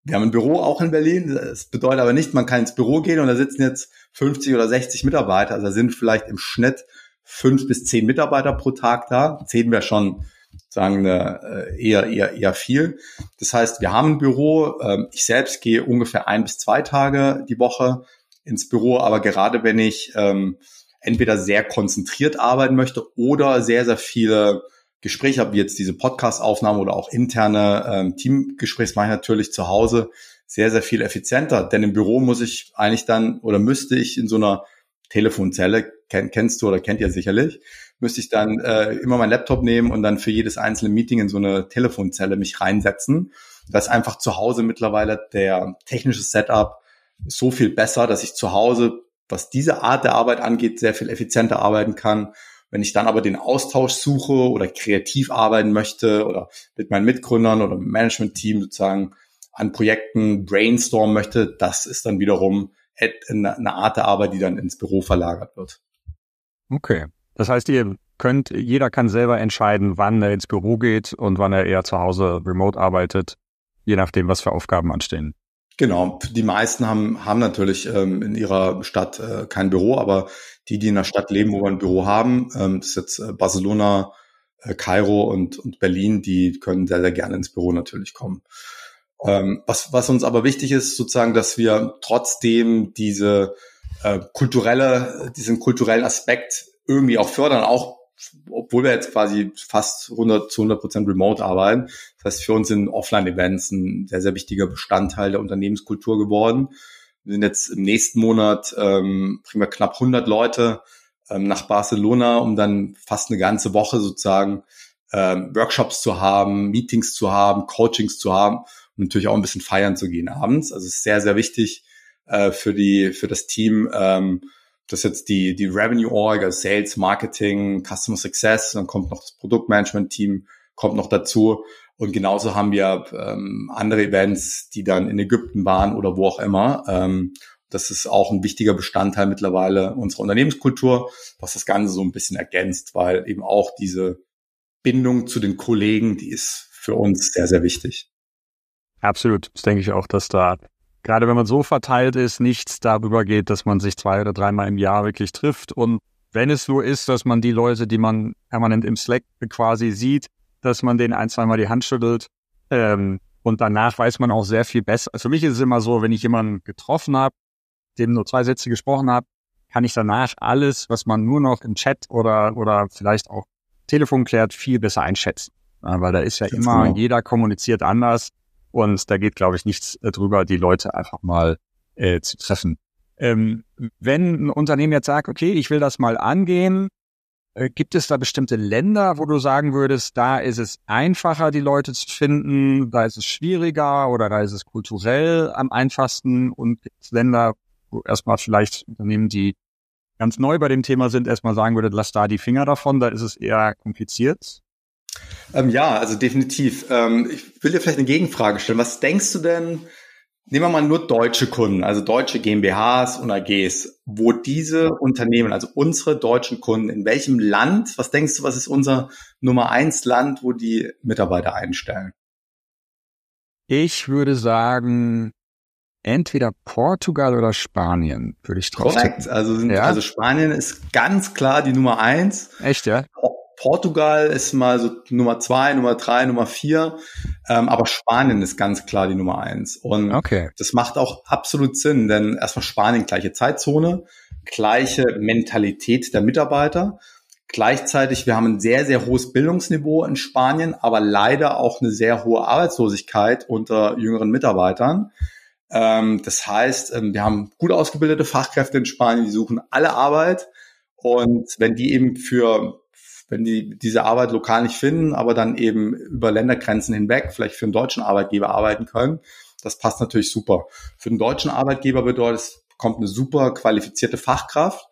wir haben ein Büro auch in Berlin, das bedeutet aber nicht, man kann ins Büro gehen und da sitzen jetzt 50 oder 60 Mitarbeiter, also da sind vielleicht im Schnitt fünf bis zehn Mitarbeiter pro Tag da. Zehn wäre schon sagen äh, eher eher eher viel. Das heißt, wir haben ein Büro. Ähm, ich selbst gehe ungefähr ein bis zwei Tage die Woche ins Büro, aber gerade wenn ich ähm, entweder sehr konzentriert arbeiten möchte oder sehr sehr viele Gespräche habe, wie jetzt diese Podcast-Aufnahme oder auch interne ähm, Teamgespräche, mache ich natürlich zu Hause sehr, sehr viel effizienter. Denn im Büro muss ich eigentlich dann oder müsste ich in so einer Telefonzelle, kenn, kennst du oder kennt ihr sicherlich, müsste ich dann äh, immer meinen Laptop nehmen und dann für jedes einzelne Meeting in so eine Telefonzelle mich reinsetzen. Das ist einfach zu Hause mittlerweile der technische Setup so viel besser, dass ich zu Hause, was diese Art der Arbeit angeht, sehr viel effizienter arbeiten kann. Wenn ich dann aber den Austausch suche oder kreativ arbeiten möchte oder mit meinen Mitgründern oder mit Management-Team sozusagen an Projekten brainstormen möchte, das ist dann wiederum eine Art der Arbeit, die dann ins Büro verlagert wird. Okay. Das heißt, ihr könnt, jeder kann selber entscheiden, wann er ins Büro geht und wann er eher zu Hause remote arbeitet, je nachdem, was für Aufgaben anstehen. Genau, die meisten haben, haben natürlich ähm, in ihrer Stadt äh, kein Büro, aber die, die in der Stadt leben, wo wir ein Büro haben, ähm, das ist jetzt äh, Barcelona, äh, Kairo und, und Berlin, die können sehr, sehr gerne ins Büro natürlich kommen. Ähm, was, was uns aber wichtig ist, sozusagen, dass wir trotzdem diese äh, kulturelle, diesen kulturellen Aspekt irgendwie auch fördern, auch obwohl wir jetzt quasi fast 100 zu 100 Prozent remote arbeiten. Das heißt, für uns sind Offline-Events ein sehr, sehr wichtiger Bestandteil der Unternehmenskultur geworden. Wir sind jetzt im nächsten Monat, ähm, bringen wir knapp 100 Leute ähm, nach Barcelona, um dann fast eine ganze Woche sozusagen ähm, Workshops zu haben, Meetings zu haben, Coachings zu haben und natürlich auch ein bisschen feiern zu gehen abends. Also es ist sehr, sehr wichtig äh, für die, für das Team, ähm, das ist jetzt die, die Revenue Org, also Sales, Marketing, Customer Success, dann kommt noch das Produktmanagement-Team, kommt noch dazu. Und genauso haben wir ähm, andere Events, die dann in Ägypten waren oder wo auch immer. Ähm, das ist auch ein wichtiger Bestandteil mittlerweile unserer Unternehmenskultur, was das Ganze so ein bisschen ergänzt, weil eben auch diese Bindung zu den Kollegen, die ist für uns sehr, sehr wichtig. Absolut. Das denke ich auch, dass da gerade wenn man so verteilt ist, nichts darüber geht, dass man sich zwei oder dreimal im Jahr wirklich trifft. Und wenn es so ist, dass man die Leute, die man permanent im Slack quasi sieht, dass man denen ein, zweimal die Hand schüttelt. Ähm, und danach weiß man auch sehr viel besser. Also für mich ist es immer so, wenn ich jemanden getroffen habe, dem nur zwei Sätze gesprochen habe, kann ich danach alles, was man nur noch im Chat oder, oder vielleicht auch Telefon klärt, viel besser einschätzen. Weil da ist ja Ganz immer, genau. jeder kommuniziert anders. Und da geht, glaube ich, nichts äh, drüber, die Leute einfach mal äh, zu treffen. Ähm, wenn ein Unternehmen jetzt sagt, okay, ich will das mal angehen, äh, gibt es da bestimmte Länder, wo du sagen würdest, da ist es einfacher, die Leute zu finden, da ist es schwieriger oder da ist es kulturell am einfachsten und gibt Länder, wo erstmal vielleicht Unternehmen, die ganz neu bei dem Thema sind, erstmal sagen würde, lass da die Finger davon, da ist es eher kompliziert? Ähm, ja, also definitiv. Ähm, ich will dir vielleicht eine Gegenfrage stellen. Was denkst du denn, nehmen wir mal nur deutsche Kunden, also deutsche GmbHs und AGs, wo diese Unternehmen, also unsere deutschen Kunden, in welchem Land, was denkst du, was ist unser Nummer eins Land, wo die Mitarbeiter einstellen? Ich würde sagen, entweder Portugal oder Spanien, würde ich drauf Korrekt. Also, sind, ja? also Spanien ist ganz klar die Nummer eins. Echt, ja? Portugal ist mal so Nummer zwei, Nummer drei, Nummer vier, ähm, aber Spanien ist ganz klar die Nummer eins. Und okay. das macht auch absolut Sinn, denn erstmal Spanien gleiche Zeitzone, gleiche Mentalität der Mitarbeiter. Gleichzeitig, wir haben ein sehr, sehr hohes Bildungsniveau in Spanien, aber leider auch eine sehr hohe Arbeitslosigkeit unter jüngeren Mitarbeitern. Ähm, das heißt, ähm, wir haben gut ausgebildete Fachkräfte in Spanien, die suchen alle Arbeit. Und wenn die eben für wenn die diese Arbeit lokal nicht finden, aber dann eben über Ländergrenzen hinweg vielleicht für einen deutschen Arbeitgeber arbeiten können, das passt natürlich super. Für den deutschen Arbeitgeber bedeutet es, kommt eine super qualifizierte Fachkraft,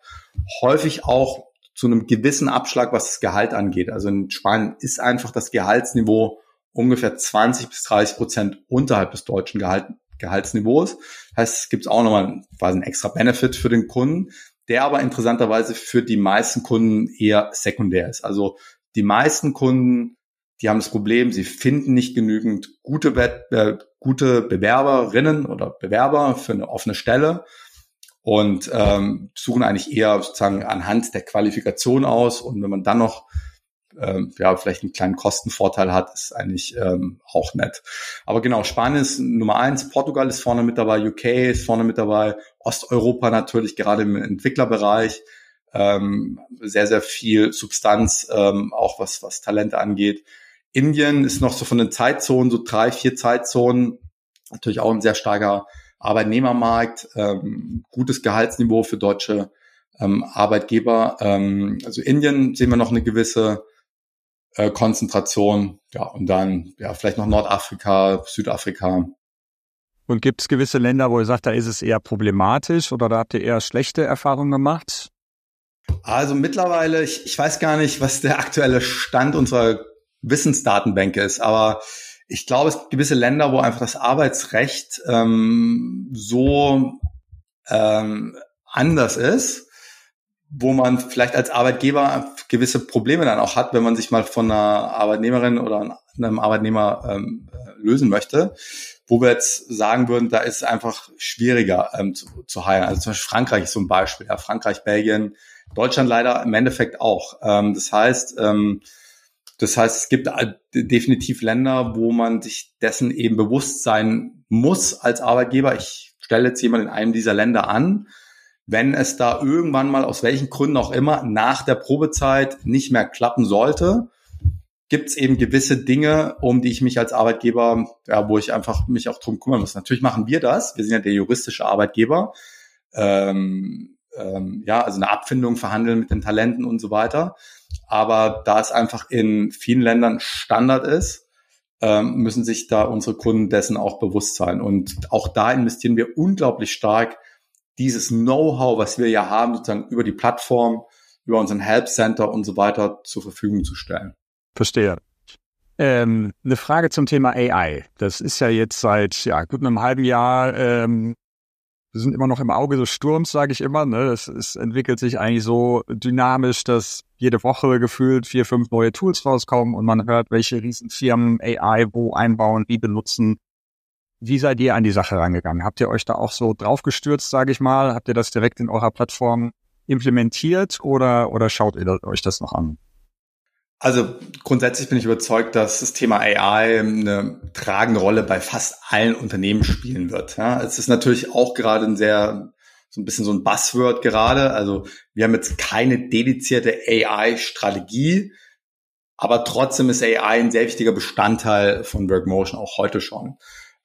häufig auch zu einem gewissen Abschlag, was das Gehalt angeht. Also in Spanien ist einfach das Gehaltsniveau ungefähr 20 bis 30 Prozent unterhalb des deutschen Gehalt, Gehaltsniveaus. Das heißt, es gibt auch nochmal quasi einen extra Benefit für den Kunden, der aber interessanterweise für die meisten Kunden eher sekundär ist. Also die meisten Kunden, die haben das Problem, sie finden nicht genügend gute, äh, gute Bewerberinnen oder Bewerber für eine offene Stelle und ähm, suchen eigentlich eher sozusagen anhand der Qualifikation aus. Und wenn man dann noch ähm, ja, vielleicht einen kleinen Kostenvorteil hat, ist eigentlich ähm, auch nett. Aber genau, Spanien ist Nummer eins, Portugal ist vorne mit dabei, UK ist vorne mit dabei, Osteuropa natürlich gerade im Entwicklerbereich. Ähm, sehr, sehr viel Substanz, ähm, auch was, was Talente angeht. Indien ist noch so von den Zeitzonen, so drei, vier Zeitzonen natürlich auch ein sehr starker Arbeitnehmermarkt, ähm, gutes Gehaltsniveau für deutsche ähm, Arbeitgeber. Ähm, also Indien sehen wir noch eine gewisse äh, Konzentration, ja, und dann ja vielleicht noch Nordafrika, Südafrika. Und gibt es gewisse Länder, wo ihr sagt, da ist es eher problematisch oder da habt ihr eher schlechte Erfahrungen gemacht? Also mittlerweile, ich, ich weiß gar nicht, was der aktuelle Stand unserer Wissensdatenbänke ist, aber ich glaube, es gibt gewisse Länder, wo einfach das Arbeitsrecht ähm, so ähm, anders ist, wo man vielleicht als Arbeitgeber gewisse Probleme dann auch hat, wenn man sich mal von einer Arbeitnehmerin oder einem Arbeitnehmer ähm, lösen möchte, wo wir jetzt sagen würden, da ist es einfach schwieriger ähm, zu, zu heilen. Also zum Beispiel Frankreich ist so ein Beispiel. Ja, Frankreich, Belgien, Deutschland leider im Endeffekt auch. Ähm, das heißt, ähm, das heißt, es gibt definitiv Länder, wo man sich dessen eben bewusst sein muss als Arbeitgeber. Ich stelle jetzt jemand in einem dieser Länder an. Wenn es da irgendwann mal aus welchen Gründen auch immer nach der Probezeit nicht mehr klappen sollte, gibt es eben gewisse Dinge, um die ich mich als Arbeitgeber, ja, wo ich einfach mich auch drum kümmern muss. Natürlich machen wir das. Wir sind ja der juristische Arbeitgeber. Ähm, ähm, ja, also eine Abfindung verhandeln mit den Talenten und so weiter. Aber da es einfach in vielen Ländern Standard ist, ähm, müssen sich da unsere Kunden dessen auch bewusst sein. Und auch da investieren wir unglaublich stark dieses Know-how, was wir ja haben, sozusagen über die Plattform, über unseren Help Center und so weiter zur Verfügung zu stellen. Verstehe. Ähm, eine Frage zum Thema AI. Das ist ja jetzt seit ja, gut einem halben Jahr ähm, wir sind immer noch im Auge des Sturms, sage ich immer. Ne? Es, es entwickelt sich eigentlich so dynamisch, dass jede Woche gefühlt vier, fünf neue Tools rauskommen und man hört, welche Riesenfirmen AI wo einbauen, wie benutzen. Wie seid ihr an die Sache rangegangen? Habt ihr euch da auch so draufgestürzt, sage ich mal? Habt ihr das direkt in eurer Plattform implementiert oder, oder schaut ihr euch das noch an? Also grundsätzlich bin ich überzeugt, dass das Thema AI eine tragende Rolle bei fast allen Unternehmen spielen wird. Ja, es ist natürlich auch gerade ein sehr so ein bisschen so ein Buzzword gerade. Also wir haben jetzt keine dedizierte AI-Strategie, aber trotzdem ist AI ein sehr wichtiger Bestandteil von Workmotion auch heute schon.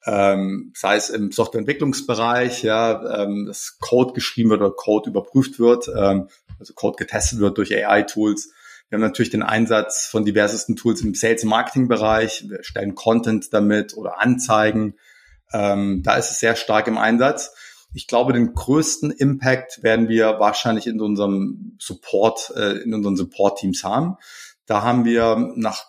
Ähm, sei es im Softwareentwicklungsbereich, ja, ähm, dass Code geschrieben wird oder Code überprüft wird, ähm, also Code getestet wird durch AI-Tools wir haben natürlich den Einsatz von diversesten Tools im Sales-Marketing-Bereich. Wir stellen Content damit oder Anzeigen. Ähm, da ist es sehr stark im Einsatz. Ich glaube, den größten Impact werden wir wahrscheinlich in unserem Support, äh, in unseren Support-Teams haben. Da haben wir nach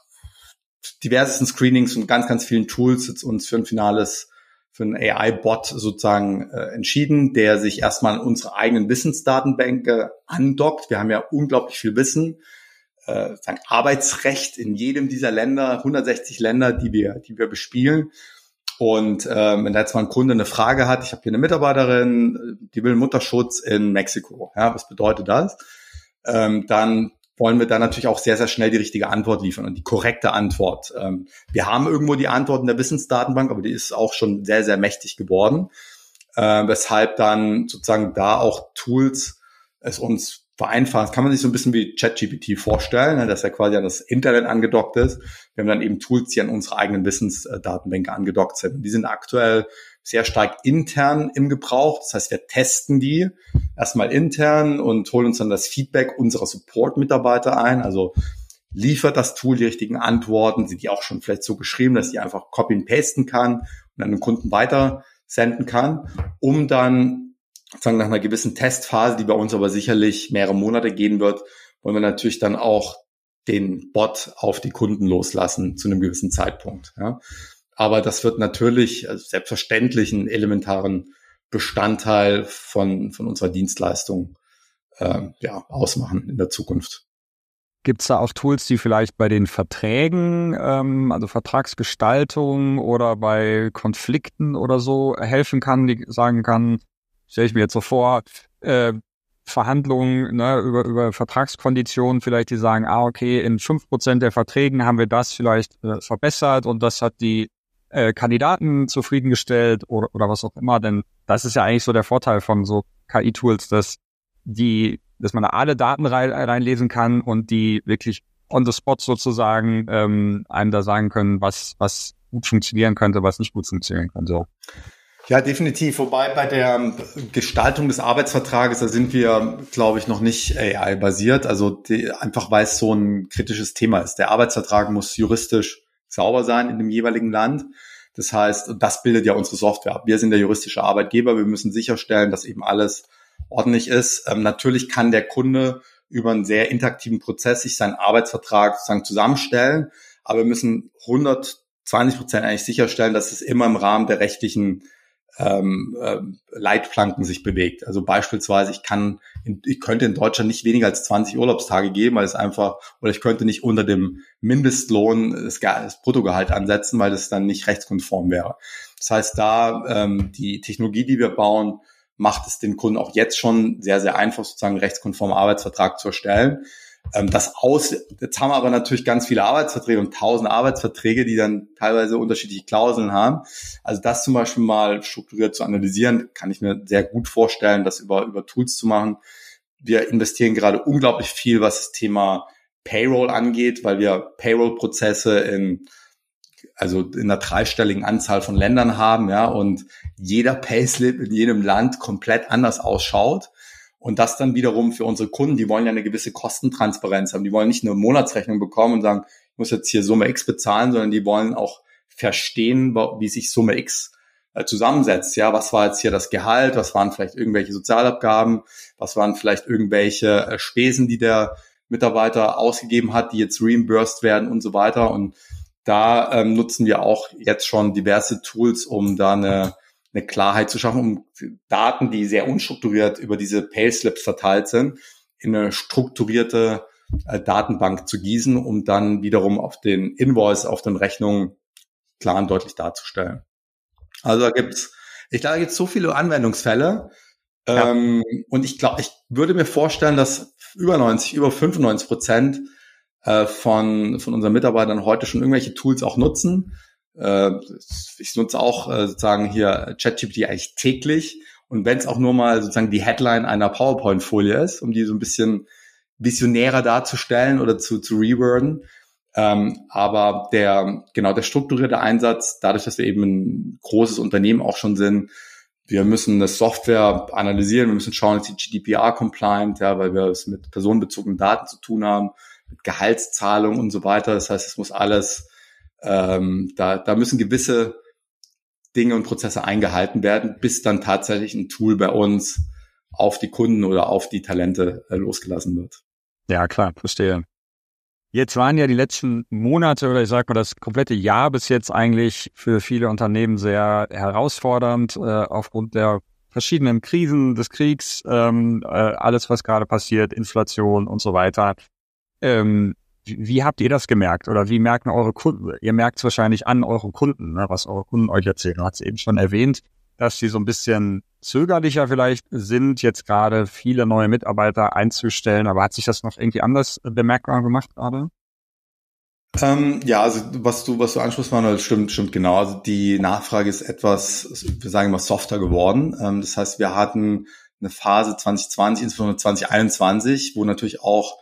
diversesten Screenings und ganz, ganz vielen Tools jetzt uns für ein finales, für einen AI-Bot sozusagen äh, entschieden, der sich erstmal an unsere eigenen Wissensdatenbänke andockt. Wir haben ja unglaublich viel Wissen äh, sagen, Arbeitsrecht in jedem dieser Länder, 160 Länder, die wir, die wir bespielen. Und ähm, wenn da jetzt mal ein Kunde eine Frage hat, ich habe hier eine Mitarbeiterin, die will Mutterschutz in Mexiko. Ja, was bedeutet das? Ähm, dann wollen wir da natürlich auch sehr, sehr schnell die richtige Antwort liefern und die korrekte Antwort. Ähm, wir haben irgendwo die Antwort in der Wissensdatenbank, aber die ist auch schon sehr, sehr mächtig geworden, äh, weshalb dann sozusagen da auch Tools es uns vereinfachen. Das kann man sich so ein bisschen wie ChatGPT vorstellen, ne, dass er quasi an das Internet angedockt ist. Wir haben dann eben Tools, die an unsere eigenen Wissensdatenbänke angedockt sind. Und die sind aktuell sehr stark intern im Gebrauch. Das heißt, wir testen die erstmal intern und holen uns dann das Feedback unserer Support-Mitarbeiter ein. Also liefert das Tool die richtigen Antworten, sind die auch schon vielleicht so geschrieben, dass die einfach copy and pasten kann und an den Kunden weiter senden kann, um dann sozusagen nach einer gewissen Testphase, die bei uns aber sicherlich mehrere Monate gehen wird, wollen wir natürlich dann auch den Bot auf die Kunden loslassen zu einem gewissen Zeitpunkt. Ja. Aber das wird natürlich also selbstverständlich einen elementaren Bestandteil von, von unserer Dienstleistung äh, ja, ausmachen in der Zukunft. Gibt es da auch Tools, die vielleicht bei den Verträgen, ähm, also Vertragsgestaltung oder bei Konflikten oder so helfen kann, die sagen kann, stelle ich mir jetzt so vor, äh, Verhandlungen ne, über, über Vertragskonditionen, vielleicht die sagen, ah, okay, in fünf Prozent der Verträgen haben wir das vielleicht äh, verbessert und das hat die äh, Kandidaten zufriedengestellt oder, oder was auch immer. Denn das ist ja eigentlich so der Vorteil von so KI-Tools, dass die, dass man da alle Daten rein, reinlesen kann und die wirklich on the spot sozusagen ähm, einem da sagen können, was, was gut funktionieren könnte, was nicht gut funktionieren könnte. Ja, definitiv. Wobei bei der Gestaltung des Arbeitsvertrages, da sind wir, glaube ich, noch nicht AI-basiert. Also die, einfach weil es so ein kritisches Thema ist. Der Arbeitsvertrag muss juristisch sauber sein in dem jeweiligen Land. Das heißt, das bildet ja unsere Software ab. Wir sind der juristische Arbeitgeber. Wir müssen sicherstellen, dass eben alles ordentlich ist. Ähm, natürlich kann der Kunde über einen sehr interaktiven Prozess sich seinen Arbeitsvertrag sozusagen zusammenstellen. Aber wir müssen 120 Prozent eigentlich sicherstellen, dass es immer im Rahmen der rechtlichen ähm, äh, Leitplanken sich bewegt. Also beispielsweise, ich kann, in, ich könnte in Deutschland nicht weniger als 20 Urlaubstage geben, weil es einfach, oder ich könnte nicht unter dem Mindestlohn das, das Bruttogehalt ansetzen, weil das dann nicht rechtskonform wäre. Das heißt, da ähm, die Technologie, die wir bauen, macht es den Kunden auch jetzt schon sehr, sehr einfach, sozusagen rechtskonformen Arbeitsvertrag zu erstellen. Ähm, das aus, jetzt haben wir aber natürlich ganz viele Arbeitsverträge und tausend Arbeitsverträge, die dann teilweise unterschiedliche Klauseln haben. Also das zum Beispiel mal strukturiert zu analysieren, kann ich mir sehr gut vorstellen, das über, über Tools zu machen. Wir investieren gerade unglaublich viel, was das Thema Payroll angeht, weil wir Payroll-Prozesse in also in einer dreistelligen Anzahl von Ländern haben, ja, und jeder Payslip in jedem Land komplett anders ausschaut. Und das dann wiederum für unsere Kunden, die wollen ja eine gewisse Kostentransparenz haben. Die wollen nicht eine Monatsrechnung bekommen und sagen, ich muss jetzt hier Summe X bezahlen, sondern die wollen auch verstehen, wie sich Summe X äh, zusammensetzt. Ja, was war jetzt hier das Gehalt? Was waren vielleicht irgendwelche Sozialabgaben? Was waren vielleicht irgendwelche äh, Spesen, die der Mitarbeiter ausgegeben hat, die jetzt reimbursed werden und so weiter. Und da ähm, nutzen wir auch jetzt schon diverse Tools, um da eine eine Klarheit zu schaffen, um Daten, die sehr unstrukturiert über diese Payslips verteilt sind, in eine strukturierte äh, Datenbank zu gießen, um dann wiederum auf den Invoice, auf den Rechnungen klar und deutlich darzustellen. Also da gibt's, ich glaube, da gibt's so viele Anwendungsfälle. Ja. Ähm, und ich glaube, ich würde mir vorstellen, dass über 90, über 95 Prozent äh, von, von unseren Mitarbeitern heute schon irgendwelche Tools auch nutzen. Äh, ich nutze auch äh, sozusagen hier ChatGPT eigentlich täglich. Und wenn es auch nur mal sozusagen die Headline einer PowerPoint-Folie ist, um die so ein bisschen visionärer darzustellen oder zu, zu reworden. Ähm, aber der, genau, der strukturierte Einsatz, dadurch, dass wir eben ein großes Unternehmen auch schon sind, wir müssen eine Software analysieren, wir müssen schauen, ist die GDPR-compliant, ja, weil wir es mit personenbezogenen Daten zu tun haben, mit Gehaltszahlung und so weiter. Das heißt, es muss alles ähm, da, da müssen gewisse Dinge und Prozesse eingehalten werden, bis dann tatsächlich ein Tool bei uns auf die Kunden oder auf die Talente äh, losgelassen wird. Ja, klar, verstehe. Jetzt waren ja die letzten Monate oder ich sag mal das komplette Jahr bis jetzt eigentlich für viele Unternehmen sehr herausfordernd äh, aufgrund der verschiedenen Krisen des Kriegs, ähm, äh, alles was gerade passiert, Inflation und so weiter. Ähm, wie habt ihr das gemerkt oder wie merken eure Kunden? Ihr merkt es wahrscheinlich an euren Kunden, ne, was eure Kunden euch erzählen. Du hast eben schon erwähnt, dass sie so ein bisschen zögerlicher vielleicht sind, jetzt gerade viele neue Mitarbeiter einzustellen. Aber hat sich das noch irgendwie anders bemerkbar gemacht gerade? Ähm, ja, also was du, was du ansprichst, Manuel, stimmt, stimmt genau. Also die Nachfrage ist etwas, wir sagen mal, softer geworden. Ähm, das heißt, wir hatten eine Phase 2020, insbesondere 2021, wo natürlich auch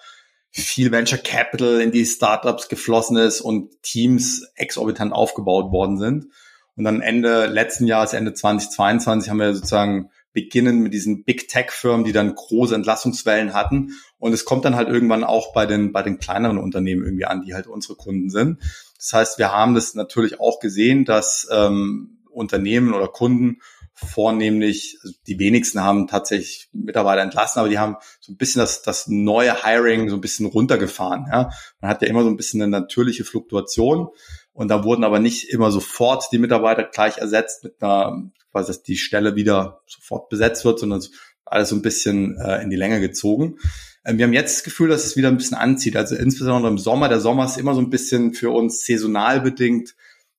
viel Venture Capital in die Startups geflossen ist und Teams exorbitant aufgebaut worden sind. Und dann Ende letzten Jahres, Ende 2022, haben wir sozusagen beginnen mit diesen Big Tech Firmen, die dann große Entlassungswellen hatten. Und es kommt dann halt irgendwann auch bei den, bei den kleineren Unternehmen irgendwie an, die halt unsere Kunden sind. Das heißt, wir haben das natürlich auch gesehen, dass ähm, Unternehmen oder Kunden vornehmlich, also die wenigsten haben tatsächlich Mitarbeiter entlassen, aber die haben so ein bisschen das, das neue Hiring so ein bisschen runtergefahren. Ja. Man hat ja immer so ein bisschen eine natürliche Fluktuation und da wurden aber nicht immer sofort die Mitarbeiter gleich ersetzt mit einer, quasi, dass die Stelle wieder sofort besetzt wird, sondern alles so ein bisschen äh, in die Länge gezogen. Ähm, wir haben jetzt das Gefühl, dass es wieder ein bisschen anzieht. Also insbesondere im Sommer. Der Sommer ist immer so ein bisschen für uns saisonal bedingt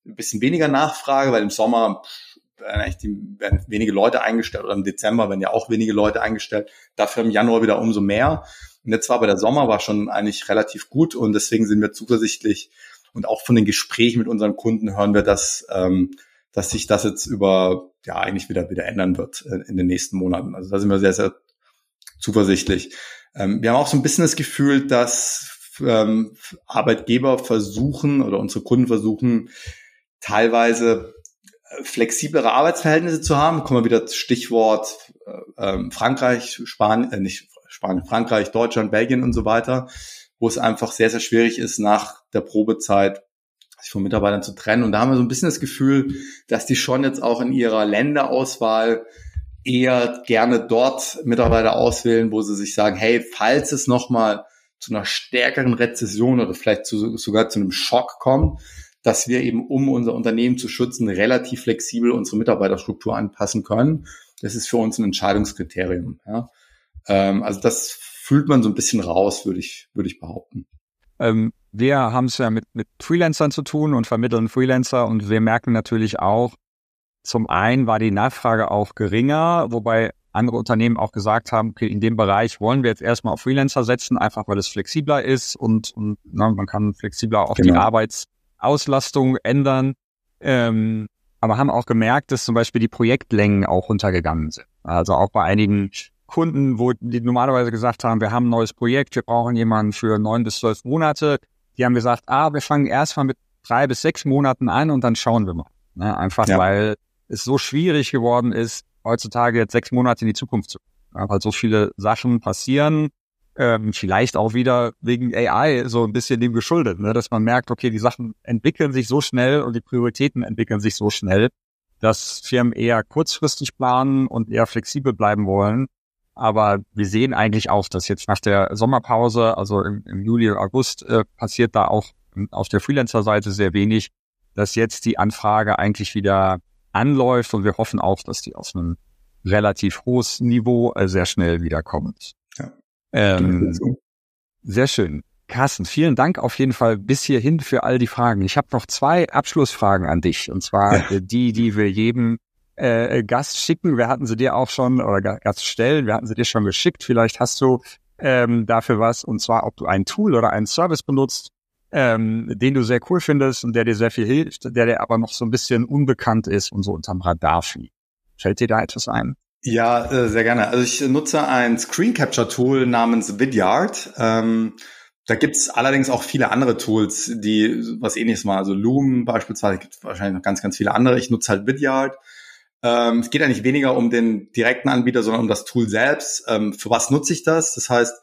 ein bisschen weniger Nachfrage, weil im Sommer eigentlich die, werden wenige Leute eingestellt oder im Dezember werden ja auch wenige Leute eingestellt. Dafür im Januar wieder umso mehr. Und jetzt war bei der Sommer war schon eigentlich relativ gut und deswegen sind wir zuversichtlich und auch von den Gesprächen mit unseren Kunden hören wir, dass, ähm, dass sich das jetzt über ja eigentlich wieder wieder ändern wird äh, in den nächsten Monaten. Also da sind wir sehr sehr zuversichtlich. Ähm, wir haben auch so ein bisschen das Gefühl, dass ähm, Arbeitgeber versuchen oder unsere Kunden versuchen teilweise flexiblere Arbeitsverhältnisse zu haben. Kommen wir wieder Stichwort äh, ähm, Frankreich, Spanien, äh, nicht Spanien, Frankreich, Deutschland, Belgien und so weiter, wo es einfach sehr, sehr schwierig ist, nach der Probezeit sich von Mitarbeitern zu trennen. Und da haben wir so ein bisschen das Gefühl, dass die schon jetzt auch in ihrer Länderauswahl eher gerne dort Mitarbeiter auswählen, wo sie sich sagen, hey, falls es nochmal zu einer stärkeren Rezession oder vielleicht zu, sogar zu einem Schock kommt, dass wir eben, um unser Unternehmen zu schützen, relativ flexibel unsere Mitarbeiterstruktur anpassen können. Das ist für uns ein Entscheidungskriterium. Ja. Ähm, also das fühlt man so ein bisschen raus, würde ich, würde ich behaupten. Ähm, wir haben es ja mit, mit Freelancern zu tun und vermitteln Freelancer und wir merken natürlich auch, zum einen war die Nachfrage auch geringer, wobei andere Unternehmen auch gesagt haben, okay, in dem Bereich wollen wir jetzt erstmal auf Freelancer setzen, einfach weil es flexibler ist und, und na, man kann flexibler auch genau. die Arbeitsauslastung ändern. Ähm, aber haben auch gemerkt, dass zum Beispiel die Projektlängen auch runtergegangen sind. Also auch bei einigen Kunden, wo die normalerweise gesagt haben, wir haben ein neues Projekt, wir brauchen jemanden für neun bis zwölf Monate. Die haben gesagt, ah, wir fangen erstmal mit drei bis sechs Monaten an und dann schauen wir mal. Ne? Einfach ja. weil es so schwierig geworden ist, heutzutage jetzt sechs Monate in die Zukunft zu ja, weil so viele Sachen passieren, ähm, vielleicht auch wieder wegen AI so ein bisschen dem geschuldet, ne? dass man merkt, okay, die Sachen entwickeln sich so schnell und die Prioritäten entwickeln sich so schnell, dass Firmen eher kurzfristig planen und eher flexibel bleiben wollen. Aber wir sehen eigentlich auch, dass jetzt nach der Sommerpause, also im, im Juli, August, äh, passiert da auch auf der Freelancer-Seite sehr wenig, dass jetzt die Anfrage eigentlich wieder anläuft und wir hoffen auch, dass die auf einem relativ hohes Niveau äh, sehr schnell wiederkommt. Ähm, sehr schön. Carsten, vielen Dank auf jeden Fall bis hierhin für all die Fragen. Ich habe noch zwei Abschlussfragen an dich und zwar ja. die, die wir jedem äh, Gast schicken. Wir hatten sie dir auch schon oder Gast stellen. Wir hatten sie dir schon geschickt. Vielleicht hast du ähm, dafür was und zwar, ob du ein Tool oder einen Service benutzt, ähm, den du sehr cool findest und der dir sehr viel hilft, der dir aber noch so ein bisschen unbekannt ist und so unterm Radar fliegt. Fällt dir da etwas ein? Ja, äh, sehr gerne. Also ich nutze ein Screen Capture Tool namens Vidyard. Ähm, da gibt's allerdings auch viele andere Tools, die was ähnliches machen. Also Loom beispielsweise gibt wahrscheinlich noch ganz, ganz viele andere. Ich nutze halt Vidyard. Ähm, es geht eigentlich weniger um den direkten Anbieter, sondern um das Tool selbst. Ähm, für was nutze ich das? Das heißt,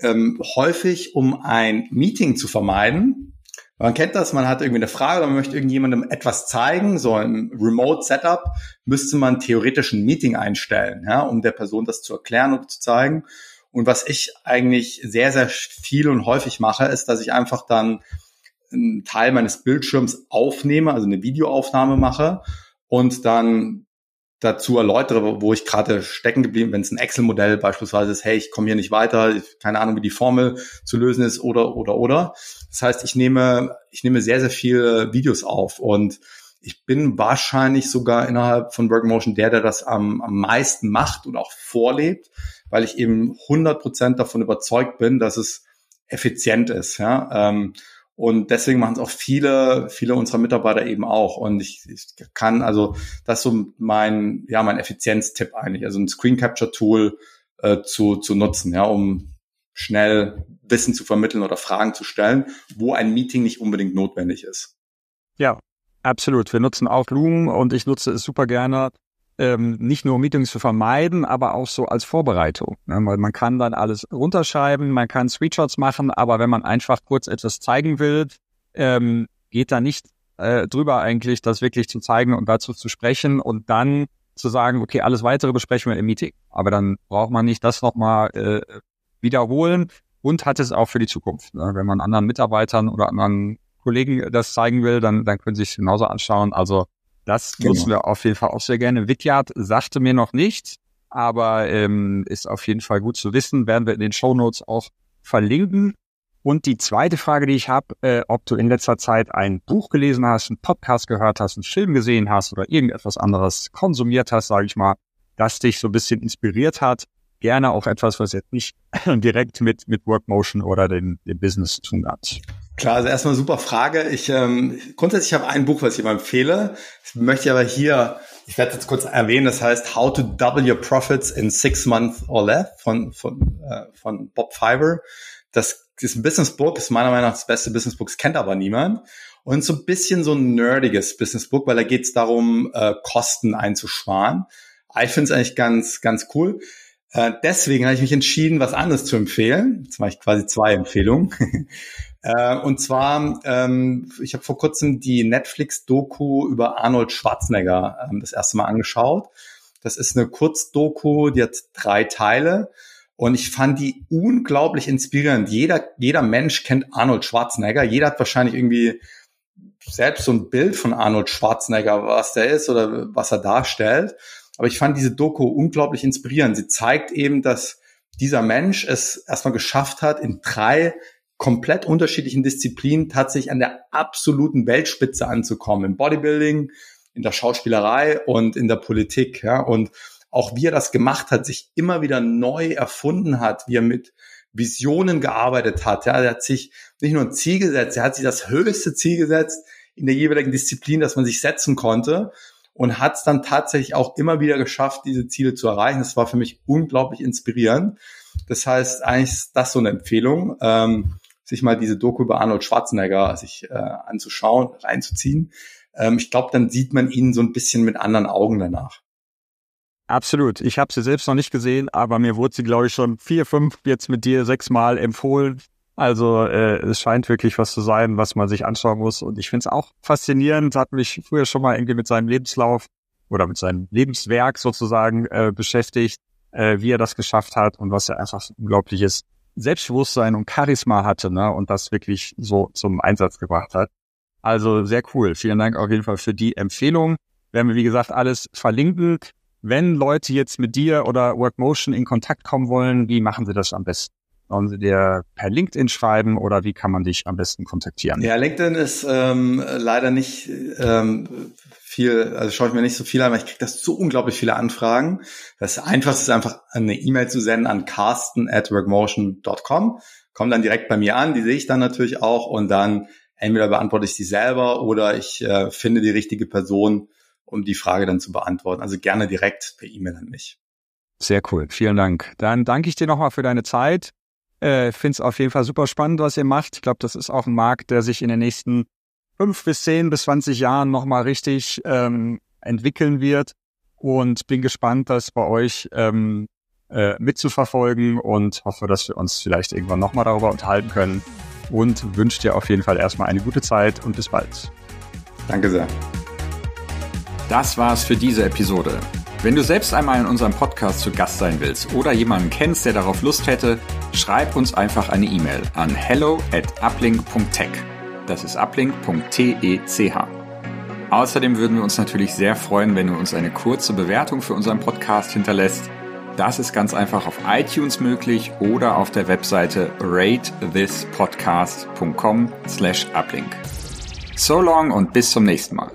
ähm, häufig, um ein Meeting zu vermeiden. Man kennt das, man hat irgendwie eine Frage oder man möchte irgendjemandem etwas zeigen, so ein Remote-Setup, müsste man theoretisch ein Meeting einstellen, ja, um der Person das zu erklären und zu zeigen. Und was ich eigentlich sehr, sehr viel und häufig mache, ist, dass ich einfach dann einen Teil meines Bildschirms aufnehme, also eine Videoaufnahme mache und dann dazu erläutere, wo ich gerade stecken geblieben, wenn es ein Excel-Modell beispielsweise ist, hey, ich komme hier nicht weiter, keine Ahnung, wie die Formel zu lösen ist oder oder oder. Das heißt, ich nehme ich nehme sehr sehr viele Videos auf und ich bin wahrscheinlich sogar innerhalb von Workmotion der, der das am, am meisten macht und auch vorlebt, weil ich eben 100 Prozent davon überzeugt bin, dass es effizient ist. Ja? Ähm, und deswegen machen es auch viele, viele unserer Mitarbeiter eben auch. Und ich, ich kann, also das ist so mein, ja, mein Effizienztipp eigentlich, also ein Screen Capture Tool äh, zu, zu nutzen, ja, um schnell Wissen zu vermitteln oder Fragen zu stellen, wo ein Meeting nicht unbedingt notwendig ist. Ja, absolut. Wir nutzen auch Loom und ich nutze es super gerne ähm, nicht nur Meetings zu vermeiden, aber auch so als Vorbereitung. Ne? Weil man kann dann alles runterschreiben, man kann Screenshots machen, aber wenn man einfach kurz etwas zeigen will, ähm, geht da nicht äh, drüber eigentlich, das wirklich zu zeigen und dazu zu sprechen und dann zu sagen, okay, alles weitere besprechen wir im Meeting. Aber dann braucht man nicht das nochmal äh, wiederholen und hat es auch für die Zukunft. Ne? Wenn man anderen Mitarbeitern oder anderen Kollegen das zeigen will, dann, dann können sie es genauso anschauen. Also das genau. nutzen wir auf jeden Fall auch sehr gerne. Vidyard sagte mir noch nichts, aber ähm, ist auf jeden Fall gut zu wissen. Werden wir in den Show Notes auch verlinken. Und die zweite Frage, die ich habe, äh, ob du in letzter Zeit ein Buch gelesen hast, einen Podcast gehört hast, einen Film gesehen hast oder irgendetwas anderes konsumiert hast, sage ich mal, das dich so ein bisschen inspiriert hat. Gerne auch etwas, was jetzt nicht direkt mit, mit Workmotion oder dem, dem Business zu tun hat. Klar, also erstmal super Frage. Ich ähm, grundsätzlich habe ein Buch, was ich immer empfehle. Ich möchte aber hier, ich werde jetzt kurz erwähnen, das heißt How to Double Your Profits in Six Months or Less von von äh, von Bob Fiver. Das ist ein Business Book, ist meiner Meinung nach das beste Business Book, kennt aber niemand. Und so ein bisschen so ein nerdiges Businessbook, weil da geht es darum, äh, Kosten einzusparen. Ich finde es eigentlich ganz, ganz cool. Äh, deswegen habe ich mich entschieden, was anderes zu empfehlen. Jetzt mache ich quasi zwei Empfehlungen. äh, und zwar, ähm, ich habe vor kurzem die Netflix-Doku über Arnold Schwarzenegger ähm, das erste Mal angeschaut. Das ist eine Kurzdoku, die hat drei Teile. Und ich fand die unglaublich inspirierend. Jeder, jeder Mensch kennt Arnold Schwarzenegger. Jeder hat wahrscheinlich irgendwie selbst so ein Bild von Arnold Schwarzenegger, was der ist oder was er darstellt. Aber ich fand diese Doku unglaublich inspirierend. Sie zeigt eben, dass dieser Mensch es erstmal geschafft hat, in drei komplett unterschiedlichen Disziplinen tatsächlich an der absoluten Weltspitze anzukommen. Im Bodybuilding, in der Schauspielerei und in der Politik. Ja. Und auch wie er das gemacht hat, sich immer wieder neu erfunden hat, wie er mit Visionen gearbeitet hat. Ja, er hat sich nicht nur ein Ziel gesetzt, er hat sich das höchste Ziel gesetzt in der jeweiligen Disziplin, das man sich setzen konnte und hat es dann tatsächlich auch immer wieder geschafft, diese Ziele zu erreichen. Das war für mich unglaublich inspirierend. Das heißt, eigentlich ist das so eine Empfehlung, ähm, sich mal diese Doku über Arnold Schwarzenegger sich äh, anzuschauen, reinzuziehen. Ähm, ich glaube, dann sieht man ihn so ein bisschen mit anderen Augen danach. Absolut. Ich habe sie selbst noch nicht gesehen, aber mir wurde sie, glaube ich, schon vier, fünf, jetzt mit dir sechsmal empfohlen. Also äh, es scheint wirklich was zu sein, was man sich anschauen muss. Und ich finde es auch faszinierend, hat mich früher schon mal irgendwie mit seinem Lebenslauf oder mit seinem Lebenswerk sozusagen äh, beschäftigt, äh, wie er das geschafft hat und was er einfach unglaubliches Selbstbewusstsein und Charisma hatte ne? und das wirklich so zum Einsatz gebracht hat. Also sehr cool. Vielen Dank auf jeden Fall für die Empfehlung. Werden wir, wie gesagt, alles verlinken. Wenn Leute jetzt mit dir oder Workmotion in Kontakt kommen wollen, wie machen sie das am besten? Sollen sie dir per LinkedIn schreiben oder wie kann man dich am besten kontaktieren? Ja, LinkedIn ist ähm, leider nicht ähm, viel, also schaue ich mir nicht so viel an, weil ich kriege das so unglaublich viele Anfragen. Das Einfachste ist einfach eine E-Mail zu senden an carsten at workmotion.com. Kommt dann direkt bei mir an, die sehe ich dann natürlich auch und dann entweder beantworte ich sie selber oder ich äh, finde die richtige Person, um die Frage dann zu beantworten. Also gerne direkt per E-Mail an mich. Sehr cool, vielen Dank. Dann danke ich dir nochmal für deine Zeit. Äh, Finde es auf jeden Fall super spannend, was ihr macht. Ich glaube, das ist auch ein Markt, der sich in den nächsten fünf bis zehn bis zwanzig Jahren nochmal richtig ähm, entwickeln wird. Und bin gespannt, das bei euch ähm, äh, mitzuverfolgen und hoffe, dass wir uns vielleicht irgendwann nochmal darüber unterhalten können. Und wünsche dir auf jeden Fall erstmal eine gute Zeit und bis bald. Danke sehr. Das war's für diese Episode. Wenn du selbst einmal in unserem Podcast zu Gast sein willst oder jemanden kennst, der darauf Lust hätte, schreib uns einfach eine E-Mail an hello at uplink.tech. Das ist uplink.tech. Außerdem würden wir uns natürlich sehr freuen, wenn du uns eine kurze Bewertung für unseren Podcast hinterlässt. Das ist ganz einfach auf iTunes möglich oder auf der Webseite ratethispodcast.com slash uplink. So long und bis zum nächsten Mal.